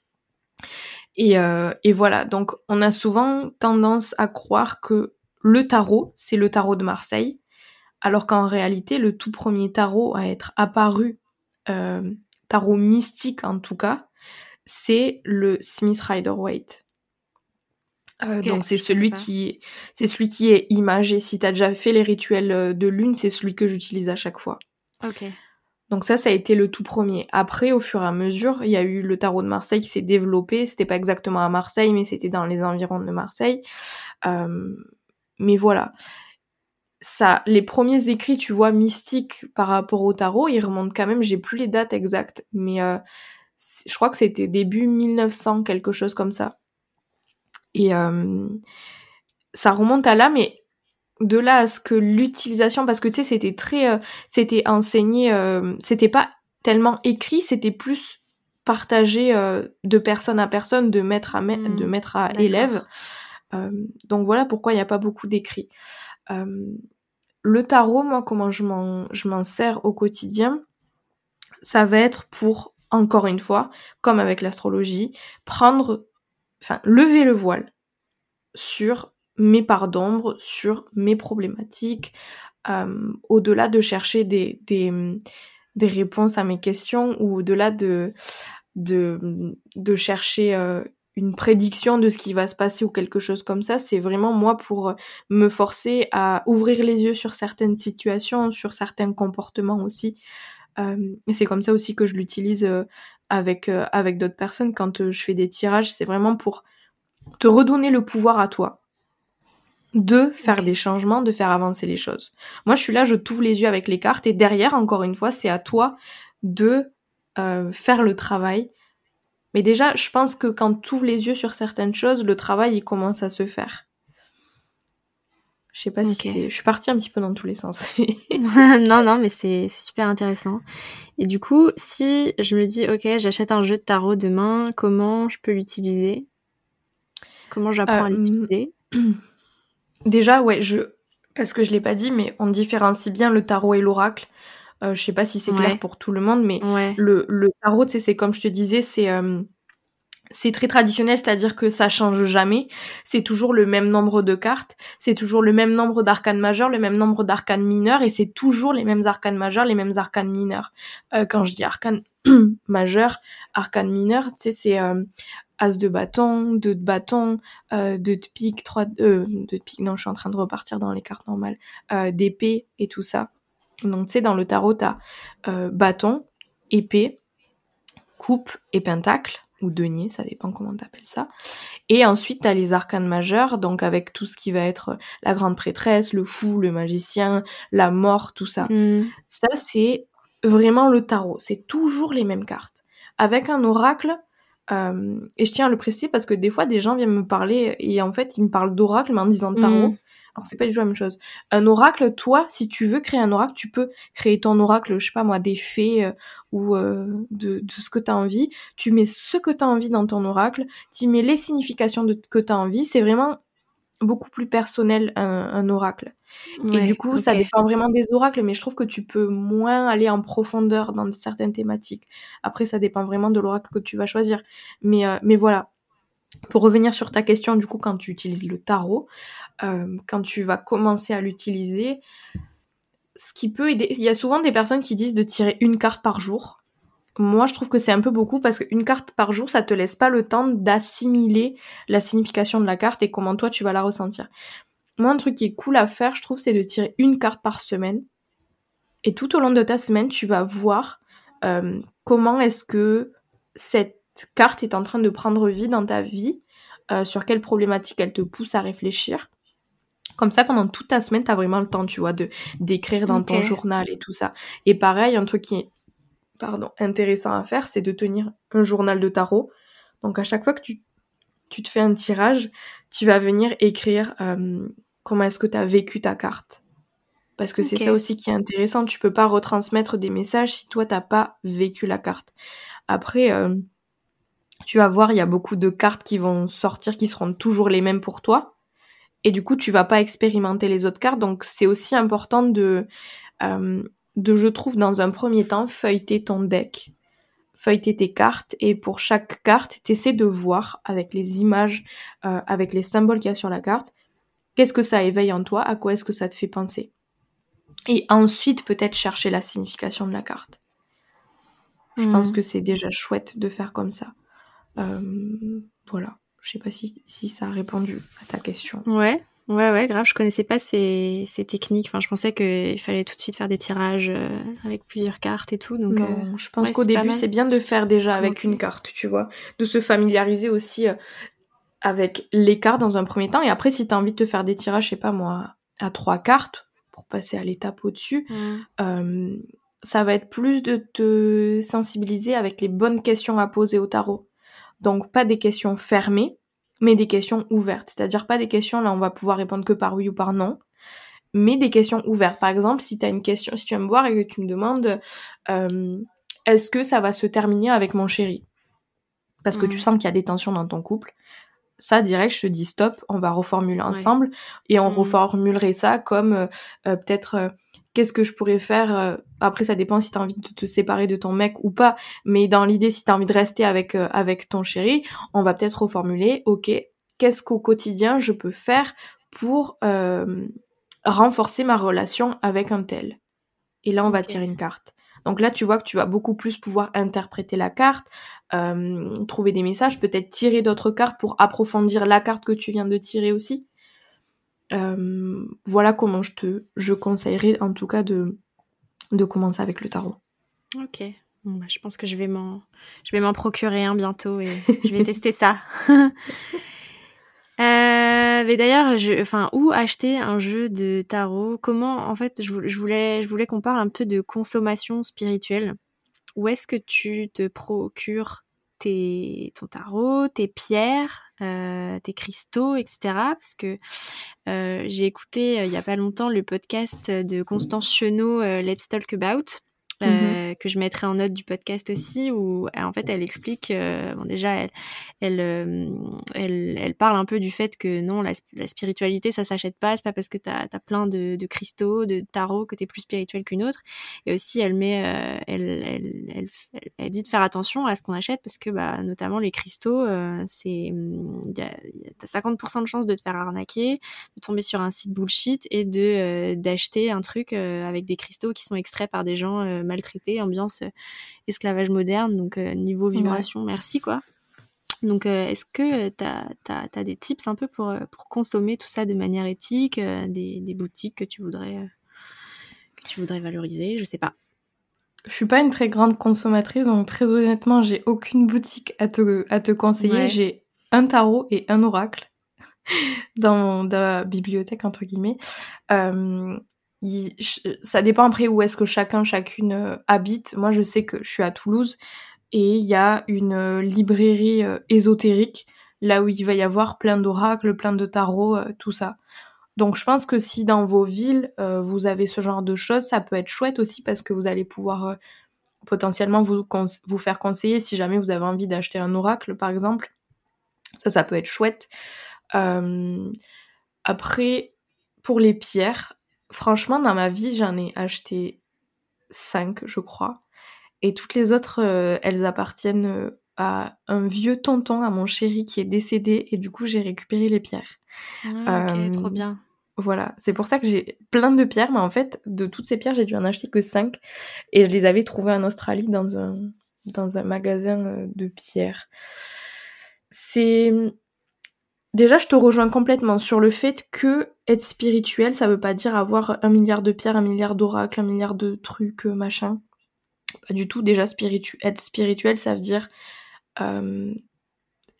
Et, euh, et, voilà, donc on a souvent tendance à croire que le tarot, c'est le tarot de Marseille, alors qu'en réalité, le tout premier tarot à être apparu, euh, tarot mystique en tout cas, c'est le Smith Rider Waite. Euh, donc c'est celui qui c'est celui qui est imagé. Si t'as déjà fait les rituels euh, de lune, c'est celui que j'utilise à chaque fois. Ok. Donc ça, ça a été le tout premier. Après, au fur et à mesure, il y a eu le tarot de Marseille qui s'est développé. C'était pas exactement à Marseille, mais c'était dans les environs de Marseille. Euh, mais voilà. Ça, les premiers écrits, tu vois, mystiques par rapport au tarot, ils remontent quand même, j'ai plus les dates exactes, mais euh, je crois que c'était début 1900, quelque chose comme ça. Et euh, ça remonte à là, mais de là à ce que l'utilisation, parce que tu sais, c'était très, euh, c'était enseigné, euh, c'était pas tellement écrit, c'était plus partagé euh, de personne à personne, de maître à, mmh. de maître à élève. donc voilà pourquoi il n'y a pas beaucoup d'écrits. le tarot, moi, comment je m'en, je m'en sers au quotidien, ça va être pour, encore une fois, comme avec l'astrologie, prendre, enfin, lever le voile sur mes parts d'ombre, sur mes problématiques, euh, au-delà de chercher des, des, des, réponses à mes questions ou au-delà de, de, de chercher euh, une prédiction de ce qui va se passer ou quelque chose comme ça, c'est vraiment moi pour me forcer à ouvrir les yeux sur certaines situations, sur certains comportements aussi. Euh, et c'est comme ça aussi que je l'utilise euh, avec, euh, avec d'autres personnes quand je fais des tirages, c'est vraiment pour te redonner le pouvoir à toi de faire des changements, de faire avancer les choses. Moi, je suis là, je t'ouvre les yeux avec les cartes et derrière, encore une fois, c'est à toi de euh, faire le travail. Mais déjà, je pense que quand tu ouvres les yeux sur certaines choses, le travail, il commence à se faire. Je sais pas si c'est... Je suis partie un petit peu dans tous les sens. non, non, mais c'est super intéressant. Et du coup, si je me dis, ok, j'achète un jeu de tarot demain, comment je peux l'utiliser? Comment j'apprends à euh, l'utiliser? Déjà, ouais, je parce que je l'ai pas dit, mais on différencie bien le tarot et l'oracle. Euh, je sais pas si c'est clair pour tout le monde, mais le, le tarot, c'est comme je te disais, c'est euh, c'est très traditionnel, c'est-à-dire que ça change jamais. C'est toujours le même nombre de cartes, c'est toujours le même nombre d'arcanes majeurs, le même nombre d'arcanes mineurs, et c'est toujours les mêmes arcanes majeurs, les mêmes arcanes mineurs. Euh, quand je dis arcanes majeurs, arcanes mineurs, tu sais, c'est euh, As de bâton, 2 de bâton, euh, 2 de pique, 3 de... Euh, de pique, non, je suis en train de repartir dans les cartes normales, euh, d'épée et tout ça. Donc, tu sais, dans le tarot, t'as euh, bâton, épée, coupe et pentacle, ou denier, ça dépend comment t'appelles ça. Et ensuite, t'as les arcanes majeurs, donc avec tout ce qui va être la grande prêtresse, le fou, le magicien, la mort, tout ça. Hmm. Ça, c'est vraiment le tarot. C'est toujours les mêmes cartes. Avec un oracle, euh, et je tiens à le préciser parce que des fois, des gens viennent me parler et en fait, ils me parlent d'oracle, mais en disant tarot. Mm. Alors c'est pas du tout la même chose. Un oracle, toi, si tu veux créer un oracle, tu peux créer ton oracle, je sais pas moi, des fées euh, ou euh, de, de, ce que tu as envie. Tu mets ce que tu as envie dans ton oracle, tu mets les significations de, que tu as envie. C'est vraiment beaucoup plus personnel un, oracle. et du coup, ça dépend vraiment des oracles, mais je trouve que tu peux moins aller en profondeur dans certaines thématiques. Après, ça dépend vraiment de l'oracle que tu vas choisir. Mais, euh, mais voilà. Pour revenir sur ta question, du coup, quand tu utilises le tarot, euh, quand tu vas commencer à l'utiliser, ce qui peut aider, il y a souvent des personnes qui disent de tirer une carte par jour. Moi, je trouve que c'est un peu beaucoup parce qu'une carte par jour, ça te laisse pas le temps d'assimiler la signification de la carte et comment toi tu vas la ressentir. Moi, un truc qui est cool à faire, je trouve, c'est de tirer une carte par semaine. Et tout au long de ta semaine, tu vas voir euh, comment est-ce que cette carte est en train de prendre vie dans ta vie, euh, sur quelle problématique elle te pousse à réfléchir. Comme ça, pendant toute ta semaine, tu as vraiment le temps, tu vois, de d'écrire dans ton journal et tout ça. Et pareil, un truc qui est pardon, intéressant à faire, c'est de tenir un journal de tarot. Donc à chaque fois que tu, tu te fais un tirage, tu vas venir écrire euh, comment est-ce que tu as vécu ta carte. Parce que c'est ça aussi qui est intéressant, tu peux pas retransmettre des messages si toi t'as pas vécu la carte. Après, euh, tu vas voir, il y a beaucoup de cartes qui vont sortir qui seront toujours les mêmes pour toi. Et du coup, tu vas pas expérimenter les autres cartes. Donc c'est aussi important de euh, de, je trouve, dans un premier temps, feuilleter ton deck, feuilleter tes cartes, et pour chaque carte, t'essaies de voir avec les images, euh, avec les symboles qu'il y a sur la carte, qu'est-ce que ça éveille en toi, à quoi est-ce que ça te fait penser. Et ensuite, peut-être chercher la signification de la carte. Je pense mhm. que c'est déjà chouette de faire comme ça. Euh, voilà. Je sais pas si, si ça a répondu à ta question. Ouais, Ouais, ouais, grave. Je connaissais pas ces, ces techniques. Enfin, je pensais qu'il fallait tout de suite faire des tirages euh, avec plusieurs cartes et tout. Donc, euh, je pense qu'au début, c'est bien de faire déjà avec une carte, tu vois. De se familiariser aussi euh, avec les cartes dans un premier temps. Et après, si tu as envie de te faire des tirages, je sais pas moi, à trois cartes, pour passer à l'étape au-dessus, mmh. ça va être plus de te sensibiliser avec les bonnes questions à poser au tarot. Donc, pas des questions fermées mais des questions ouvertes. C'est-à-dire pas des questions, là on va pouvoir répondre que par oui ou par non, mais des questions ouvertes. Par exemple, si tu as une question, si tu viens me voir et que tu me demandes euh, est-ce que ça va se terminer avec mon chéri? Parce que tu mm. sens qu'il y a des tensions dans ton couple. Ça, direct, je te dis stop, on va reformuler ensemble et on mm. reformulerait ça comme euh, euh, peut-être qu'est-ce que je pourrais faire euh, Après, ça dépend si tu as envie de te séparer de ton mec ou pas. Mais dans l'idée, si tu as envie de rester avec, euh, avec ton chéri, on va peut-être reformuler, ok, qu'est-ce qu'au quotidien je peux faire pour euh, renforcer ma relation avec un tel? Et là, on va tirer une carte. Donc là, tu vois que tu vas beaucoup plus pouvoir interpréter la carte, trouver des messages, peut-être tirer d'autres cartes pour approfondir la carte que tu viens de tirer aussi. Euh, voilà comment je te je conseillerais en tout cas de, de commencer avec le tarot. Ok. Bah, je pense que je vais m'en je vais m'en procurer un bientôt et je vais tester ça. Euh, d'ailleurs, enfin, où acheter un jeu de tarot? Comment, en fait, je, voulais, je voulais qu'on parle un peu de consommation spirituelle. Où est-ce que tu te procures ton tarot, tes pierres, euh, tes cristaux, etc. Parce que euh, j'ai écouté euh, il y a pas longtemps le podcast de Constance Chenot, Let's Talk About. Mmh que je mettrai en note du podcast aussi, où en fait elle explique, bon déjà elle, elle, elle, elle, parle un peu du fait que non, la, spiritualité ça s'achète pas, c'est pas parce que tu as, plein de, de, cristaux, de tarot que tu es plus spirituel qu'une autre. Et aussi elle met, elle, elle, elle, dit de faire attention à ce qu'on achète parce que bah, notamment les cristaux, c'est t'as 50% de chance de te faire arnaquer, de tomber sur un site bullshit et de d'acheter un truc avec des cristaux qui sont extraits par des gens maltraité, ambiance euh, esclavage moderne, donc euh, niveau vibration, merci quoi. Donc, euh, est-ce que tu as, des tips un peu pour, pour consommer tout ça de manière éthique, des, boutiques que tu voudrais que tu voudrais valoriser, je sais pas. Je suis pas une très grande consommatrice, donc très honnêtement, j'ai aucune boutique à te, à te conseiller. J'ai un tarot et un oracle dans, dans la bibliothèque entre guillemets ça dépend après où est-ce que chacun, chacune euh, habite. Moi, je sais que je suis à Toulouse et il y a une euh, librairie euh, ésotérique là où il va y avoir plein d'oracles, plein de tarots, tout ça. Donc je pense que si dans vos villes, vous avez ce genre de choses, ça peut être chouette aussi parce que vous allez pouvoir potentiellement vous, vous faire conseiller si jamais vous avez envie d'acheter un oracle, par exemple. Ça, ça peut être chouette. Après, pour les pierres, franchement, dans ma vie, j'en ai acheté 5, je crois. Et toutes les autres, elles appartiennent à un vieux tonton, à mon chéri qui est décédé. Et du coup, j'ai récupéré les pierres. Ah, ok, trop bien. Voilà, c'est pour ça que j'ai plein de pierres, mais en fait, de toutes ces pierres, j'ai dû en acheter que 5. Et je les avais trouvées en Australie dans un, dans un magasin euh, de pierres. C'est. Déjà, je te rejoins complètement sur le fait que être spirituel, ça veut pas dire avoir un milliard de pierres, un milliard d'oracles, un milliard de trucs, euh, machin. Pas du tout. Déjà, être spirituel, ça veut dire euh,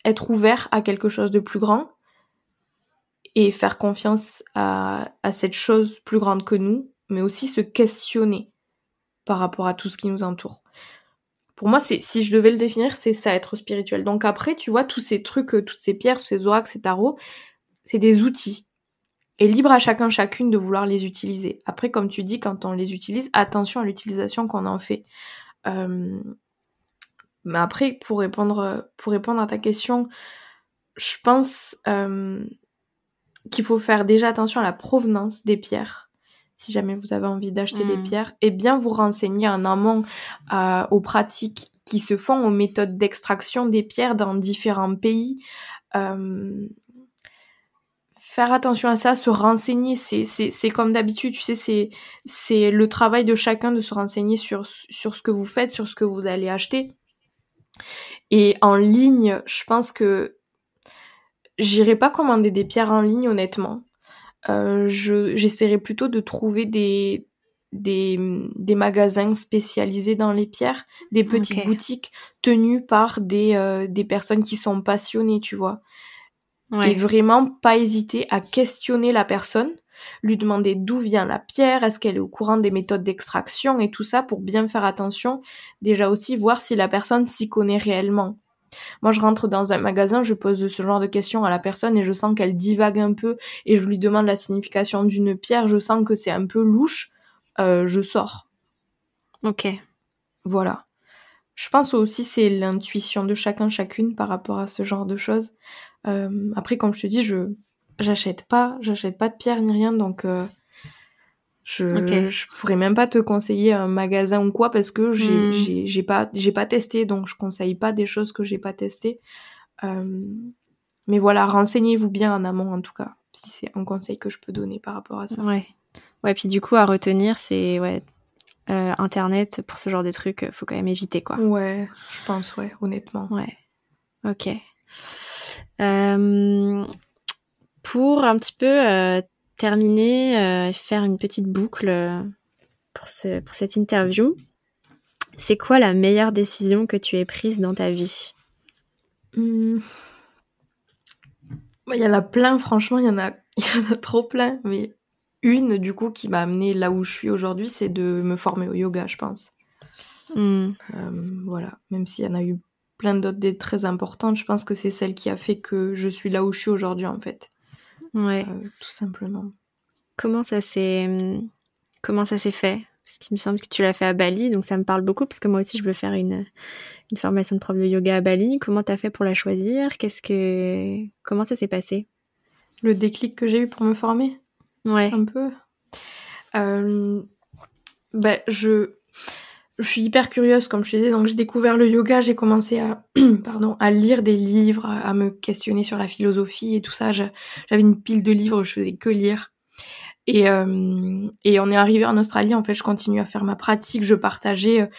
être ouvert à quelque chose de plus grand et faire confiance à, cette chose plus grande que nous, mais aussi se questionner par rapport à tout ce qui nous entoure. Pour moi, c'est si je devais le définir, c'est ça être spirituel. Donc après, tu vois, tous ces trucs, euh, toutes ces pierres, ces oracles, ces tarots, c'est des outils. Et libre à chacun, chacune de vouloir les utiliser. Après, comme tu dis, quand on les utilise, attention à l'utilisation qu'on en fait. Euh, mais après, pour répondre, pour répondre à ta question, je pense euh, qu'il faut faire déjà attention à la provenance des pierres. Si jamais vous avez envie d'acheter des hmm. pierres, et bien vous renseigner en amont euh, aux pratiques qui se font, aux méthodes d'extraction des pierres dans différents pays. Euh, faire attention à ça, se renseigner, c'est comme d'habitude, tu sais, c'est le travail de chacun de se renseigner sur, sur ce que vous faites, sur ce que vous allez acheter. Et en ligne, je pense que J'irai pas commander des pierres en ligne, honnêtement. Euh, J'essaierai plutôt de trouver des, des, des, magasins spécialisés dans les pierres, des petites boutiques tenues par des, euh, des personnes qui sont passionnées, tu vois. Et vraiment pas hésiter à questionner la personne, lui demander d'où vient la pierre, est-ce qu'elle est au courant des méthodes d'extraction et tout ça pour bien faire attention. Déjà aussi voir si la personne s'y connaît réellement. Moi, je rentre dans un magasin, je pose ce genre de questions à la personne et je sens qu'elle divague un peu et je lui demande la signification d'une pierre, je sens que c'est un peu louche, euh, je sors. Ok. Voilà. Je pense aussi c'est l'intuition de chacun chacune par rapport à ce genre de choses. Euh, après, comme je te dis, je j'achète pas, j'achète pas de pierre ni rien, donc euh, je, je pourrais même pas te conseiller un magasin ou quoi parce que j'ai hmm. j'ai pas j'ai pas testé donc je conseille pas des choses que j'ai pas testées. Euh, mais voilà, renseignez-vous bien en amont en tout cas, si c'est un conseil que je peux donner par rapport à ça. Ouais. Ouais, puis du coup à retenir c'est ouais euh, internet pour ce genre de trucs, faut quand même éviter quoi. Ouais, je pense ouais, honnêtement. Ouais. OK. Euh, pour un petit peu euh, terminer, euh, faire une petite boucle euh, pour, ce, pour cette interview. C'est quoi la meilleure décision que tu aies prise dans ta vie? Hmm. Il y en a plein, franchement, il y en a, il y en a trop plein. Mais une, du coup, qui m'a amené là où je suis aujourd'hui, c'est de me former au yoga, je pense. Hmm. Euh, voilà, même s'il y en a eu plein d'autres des très importantes, je pense que c'est celle qui a fait que je suis là où je suis aujourd'hui, en fait. Ouais. Euh, tout simplement. Comment ça s'est comment ça s'est fait? Parce qu'il me semble que tu l'as fait à Bali, donc ça me parle beaucoup parce que moi aussi je veux faire une une formation de prof de yoga à Bali. Comment t'as fait pour la choisir? Qu'est-ce que comment ça s'est passé? Le déclic que j'ai eu pour me former? Ouais. Un peu. Euh, ben, je je suis hyper curieuse, comme je te disais, donc j'ai découvert le yoga, j'ai commencé à, pardon, à lire des livres, à me questionner sur la philosophie et tout ça. J'avais une pile de livres, je faisais que lire. Et, euh, et on est arrivé en Australie, en fait, je continue à faire ma pratique, je partageais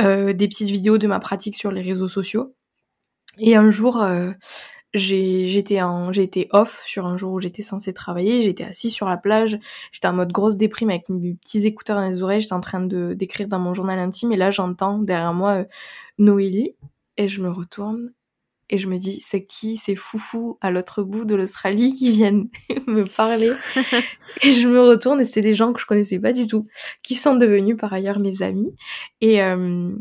euh, des petites vidéos de ma pratique sur les réseaux sociaux. Et un jour, euh, j'étais en j'ai été off sur un jour où j'étais censée travailler j'étais assise sur la plage j'étais en mode grosse déprime avec mes petits écouteurs dans les oreilles j'étais en train de d'écrire dans mon journal intime et là j'entends derrière moi euh, Noélie et je me retourne et je me dis c'est qui ces foufous à l'autre bout de l'Australie qui viennent me parler? Et je me retourne et c'était des gens que je connaissais pas du tout qui sont devenus par ailleurs mes amis. Et euh,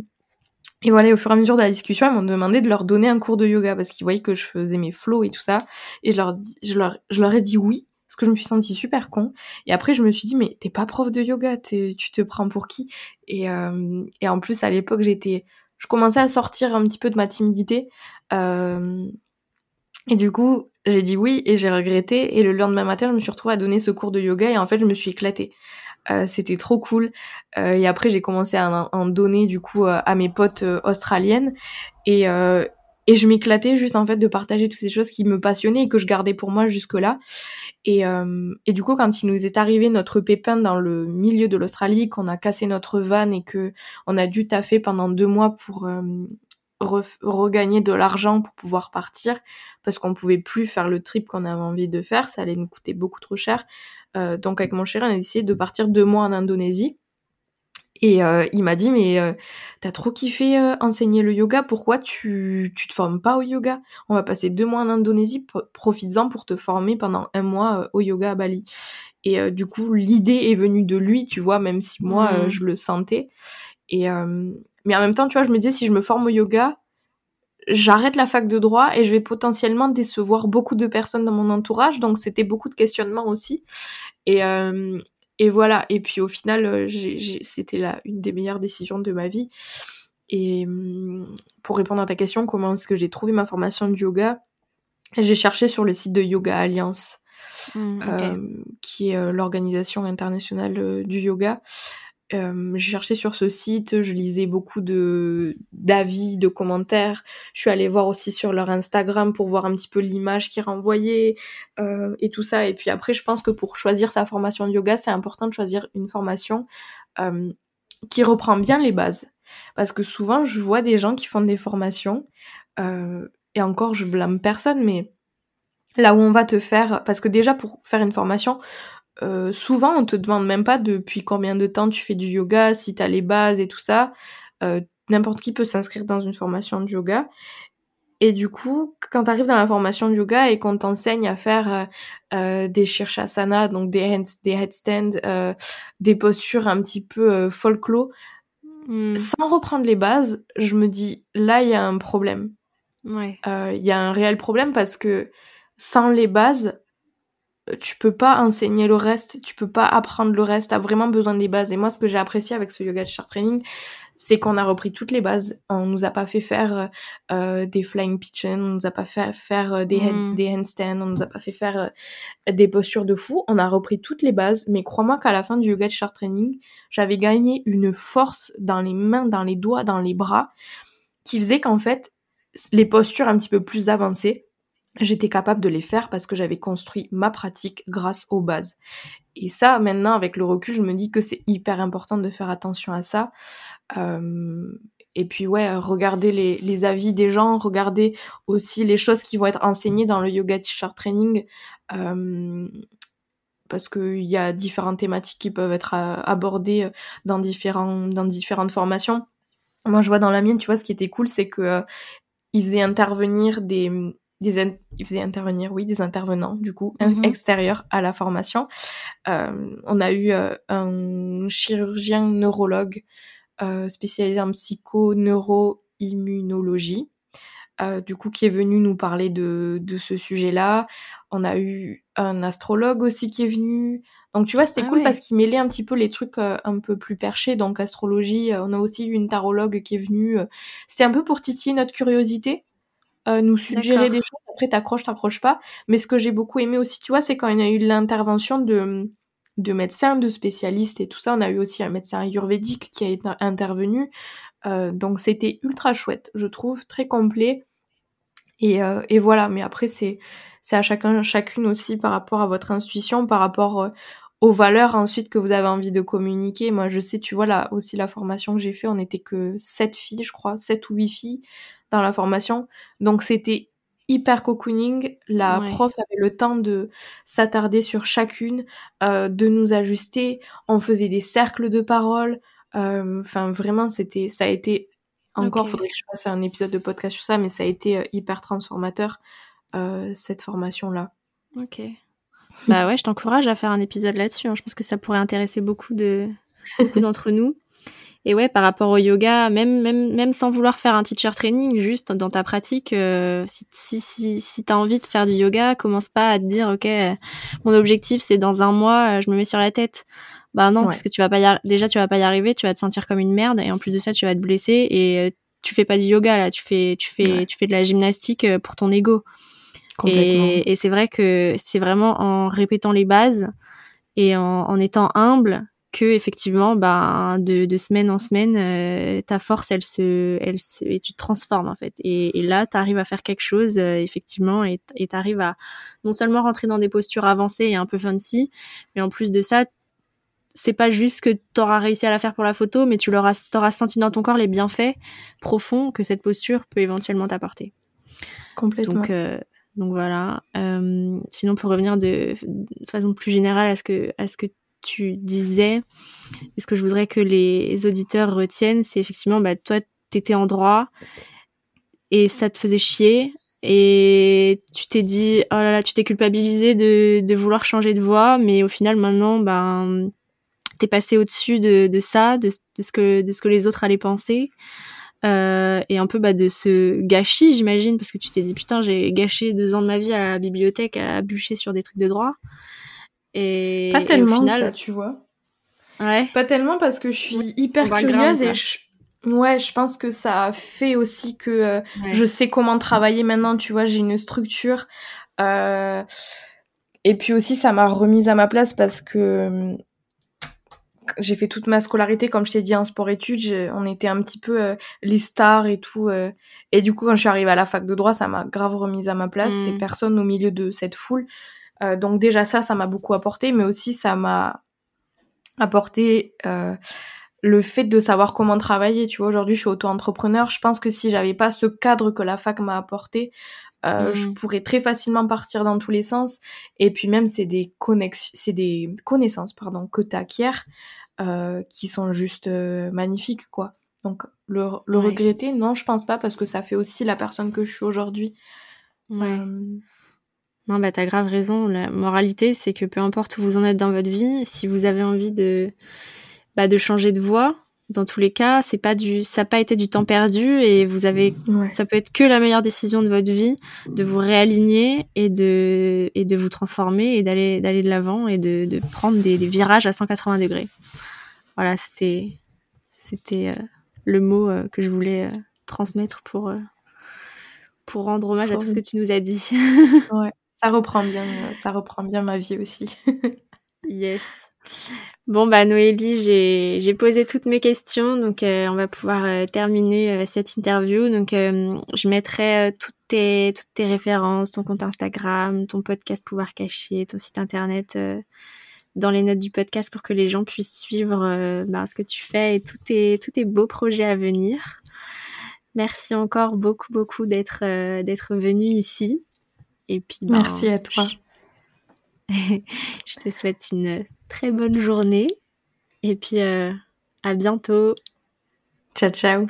et voilà, au fur et à mesure de la discussion, ils m'ont demandé de leur donner un cours de yoga parce qu'ils voyaient que je faisais mes flows et tout ça. Et je leur, je leur, je leur ai dit oui, parce que je me suis sentie super con. Et après, je me suis dit, mais t'es pas prof de yoga, tu te prends pour qui? Et, euh, et en plus, à l'époque, j'étais, je commençais à sortir un petit peu de ma timidité. Euh, et du coup, j'ai dit oui et j'ai regretté. Et le lendemain matin, je me suis retrouvée à donner ce cours de yoga et en fait, je me suis éclatée. Euh, c'était trop cool. Euh, et après, j'ai commencé à en, donner du coup euh, à mes potes australiennes. Et, et je m'éclatais juste en fait de partager toutes ces choses qui me passionnaient et que je gardais pour moi jusque-là. Et, et du coup, quand il nous est arrivé notre pépin dans le milieu de l'Australie, qu'on a cassé notre van et que on a dû taffer pendant deux mois pour regagner de l'argent pour pouvoir partir parce qu'on pouvait plus faire le trip qu'on avait envie de faire, ça allait nous coûter beaucoup trop cher. Euh, donc avec mon chéri, on a décidé de partir deux mois en Indonésie. Et euh, il m'a dit mais euh, t'as trop kiffé enseigner le yoga, pourquoi tu tu te formes pas au yoga? On va passer deux mois en Indonésie, profites-en pour te former pendant un mois au yoga à Bali. Et du coup l'idée est venue de lui, tu vois, même si moi mmh. je le sentais. Et mais en même temps, tu vois, je me disais, si je me forme au yoga, j'arrête la fac de droit et je vais potentiellement décevoir beaucoup de personnes dans mon entourage. Donc, c'était beaucoup de questionnements aussi. Et, euh, et voilà. Et puis, au final, euh, c'était là une des meilleures décisions de ma vie. Et hum, pour répondre à ta question, comment est-ce que j'ai trouvé ma formation de yoga? J'ai cherché sur le site de Yoga Alliance, mmh, euh, qui est l'organisation internationale du yoga. Euh, je cherchais sur ce site, je lisais beaucoup de d'avis, de commentaires. Je suis allée voir aussi sur leur Instagram pour voir un petit peu l'image qu'ils renvoyaient euh, et tout ça. Et puis après, je pense que pour choisir sa formation de yoga, c'est important de choisir une formation euh, qui reprend bien les bases. Parce que souvent, je vois des gens qui font des formations, euh, et encore, je blâme personne, mais là où on va te faire, parce que déjà pour faire une formation, euh, souvent on te demande même pas depuis combien de temps tu fais du yoga, si tu as les bases et tout ça. Euh, N'importe qui peut s'inscrire dans une formation de yoga. Et du coup, quand tu arrives dans la formation de yoga et qu'on t'enseigne à faire euh, euh des shirshasana, donc des, hands, des headstands, euh, des postures un petit peu folklore, hmm. sans reprendre les bases, je me dis, là, il y a un problème. Il y a un réel problème parce que sans les bases, tu peux pas enseigner le reste, tu peux pas apprendre le reste, t'as vraiment besoin des bases. Et moi, ce que j'ai apprécié avec ce yoga chart training, c'est qu'on a repris toutes les bases. On nous a pas fait faire euh, des flying pigeons, on nous a pas fait faire euh, des, mm. des handstands, on nous a pas fait faire euh, des postures de fou. On a repris toutes les bases, mais crois-moi qu'à la fin du yoga chart training, j'avais gagné une force dans les mains, dans les doigts, dans les bras, qui faisait qu'en fait, les postures un petit peu plus avancées, j'étais capable de les faire parce que j'avais construit ma pratique grâce aux bases. Et ça, maintenant, avec le recul, je me dis que c'est hyper important de faire attention à ça. Euh, et puis ouais, regarder les, avis des gens, regarder aussi les choses qui vont être enseignées dans le yoga teacher training. Euh, parce qu'il y a différentes thématiques qui peuvent être euh, abordées dans, différents, dans différentes formations. Moi, je vois dans la mienne, tu vois, ce qui était cool, c'est que euh, ils faisaient intervenir des, des il faisait intervenir oui des intervenants du coup mhm. extérieurs à la formation. Euh, on a eu euh, un chirurgien neurologue euh, spécialisé en psycho neuro immunologie du coup qui est venu nous parler de, de ce sujet là on a eu un astrologue aussi qui est venu. Donc tu vois c'était ah cool parce qu'il mêlait un petit peu les trucs un peu plus perchés. Donc astrologie on a aussi eu une tarologue qui est venue c'était un peu pour titiller notre curiosité euh, nous suggérer des choses. Après, t'accroches, t'accroches pas. Mais ce que j'ai beaucoup aimé aussi, tu vois, c'est quand il y a eu l'intervention de, de médecins, de spécialistes et tout ça. On a eu aussi un médecin ayurvédique qui a été intervenu. Euh, donc c'était ultra chouette, je trouve, très complet. Et, euh, et voilà, mais après c'est c'est à chacun chacune aussi par rapport à votre intuition, par rapport aux valeurs ensuite que vous avez envie de communiquer. Moi, je sais, tu vois, là aussi la formation que j'ai fait, on n'était que sept filles, je crois, sept ou huit filles dans la formation. Donc c'était hyper cocooning. La prof avait le temps de s'attarder sur chacune, euh, de nous ajuster. On faisait des cercles de parole. Euh, enfin, vraiment, c'était, ça a été encore. Faudrait que je fasse un épisode de podcast sur ça, mais ça a été euh, hyper transformateur cette formation là. Ok. bah ouais, je t'encourage à faire un épisode là-dessus. Hein. Je pense que ça pourrait intéresser beaucoup de beaucoup d'entre nous. Et ouais, par rapport au yoga, même même même sans vouloir faire un teacher training, juste dans ta pratique, euh, si si si, si t'as envie de faire du yoga, commence pas à te dire ok, mon objectif c'est dans un mois, je me mets sur la tête. Bah non, parce que tu vas pas y déjà tu vas pas y arriver, tu vas te sentir comme une merde et en plus de ça tu vas te blesser et euh, tu fais pas du yoga là, tu fais tu fais tu fais de la gymnastique euh, pour ton ego. Et, et c'est vrai que c'est vraiment en répétant les bases et en, en étant humble que effectivement bah de, de semaine en semaine euh, ta force elle se elle se et tu te transformes en fait. Et, et là tu arrives à faire quelque chose euh, effectivement et tu arrives à non seulement rentrer dans des postures avancées et un peu fancy mais en plus de ça c'est pas juste que tu auras réussi à la faire pour la photo mais tu l'auras t'auras senti dans ton corps les bienfaits profonds que cette posture peut éventuellement t'apporter. Complètement. Donc euh, donc voilà. Sinon pour revenir de, de façon plus générale à ce que à ce que tu disais, et ce que je voudrais que les auditeurs retiennent, c'est effectivement, bah, toi, t'étais en droit et ça te faisait chier et tu t'es dit, oh là là, tu t'es culpabilisé de, vouloir changer de voie, mais au final, maintenant, ben, t'es passé au-dessus de, ça, de, de, ce que, de ce que les autres allaient penser. Euh, et un peu bah, de ce gâchis, j'imagine, parce que tu t'es dit putain, j'ai gâché deux ans de ma vie à la bibliothèque à bûcher sur des trucs de droit. Et, pas tellement ça, tu vois. Ouais. Pas tellement parce que je suis hyper curieuse et je... ouais, je pense que ça fait aussi que euh, je sais comment travailler maintenant. Tu vois, j'ai une structure. Euh... Et puis aussi, ça m'a remise à ma place parce que j'ai fait toute ma scolarité, comme je t'ai dit, en sport-études. On était un petit peu euh, les stars et tout. et du coup, quand je suis arrivée à la fac de droit, ça m'a grave remise à ma place. Mmh. C'était personne au milieu de cette foule. Euh, donc déjà ça, ça m'a beaucoup apporté, mais aussi ça m'a apporté euh, le fait de savoir comment travailler. Tu vois, aujourd'hui je suis auto-entrepreneur. Je pense que si j'avais pas ce cadre que la fac m'a apporté, euh, je mmh. pourrais très facilement partir dans tous les sens. Et puis même c'est des c'est des connaissances pardon que t'acquiers euh, qui sont juste magnifiques quoi. Donc le, le regretter, non, je pense pas parce que ça fait aussi la personne que je suis aujourd'hui. Ouais. Non, bah t'as grave raison. La moralité, c'est que peu importe où vous en êtes dans votre vie, si vous avez envie de, bah, de changer de voie, dans tous les cas, c'est pas du, ça n'a pas été du temps perdu et vous avez, ça peut être que la meilleure décision de votre vie, de vous réaligner et de, et de vous transformer et d'aller, d'aller de l'avant et de, de prendre des, des, virages à 180 degrés. Voilà, c'était, c'était euh, le mot euh, que je voulais euh, transmettre pour, pour rendre hommage à tout ce que tu nous as dit. ouais. Ça reprend bien, ça reprend bien ma vie aussi. yes. Bon bah Noélie, j'ai posé toutes mes questions, donc euh, on va pouvoir euh, terminer euh, cette interview. Donc je mettrai toutes tes références, ton compte Instagram, ton podcast Pouvoir Cacher, ton site internet dans les notes du podcast pour que les gens puissent suivre bah, ce que tu fais et tous tes tous tes beaux projets à venir. Merci encore beaucoup beaucoup d'être d'être venu ici. Et puis, ben, Merci à toi. Je... te souhaite une très bonne journée. Et puis, euh, à bientôt. Ciao, ciao.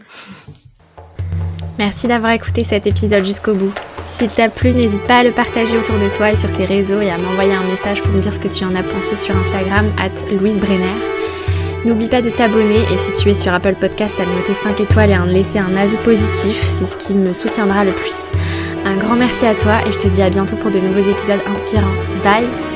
Merci d'avoir écouté cet épisode jusqu'au bout. S'il t'a plu, n'hésite pas à le partager autour de toi et sur tes réseaux et à m'envoyer un message pour me dire ce que tu en as pensé sur Instagram, at Louise Brenner. N'oublie pas de t'abonner et si tu es sur Apple Podcast, à noter 5 étoiles et à laisser un avis positif, c'est ce qui me soutiendra le plus. Un grand merci à toi et je te dis à bientôt pour de nouveaux épisodes inspirants. Bye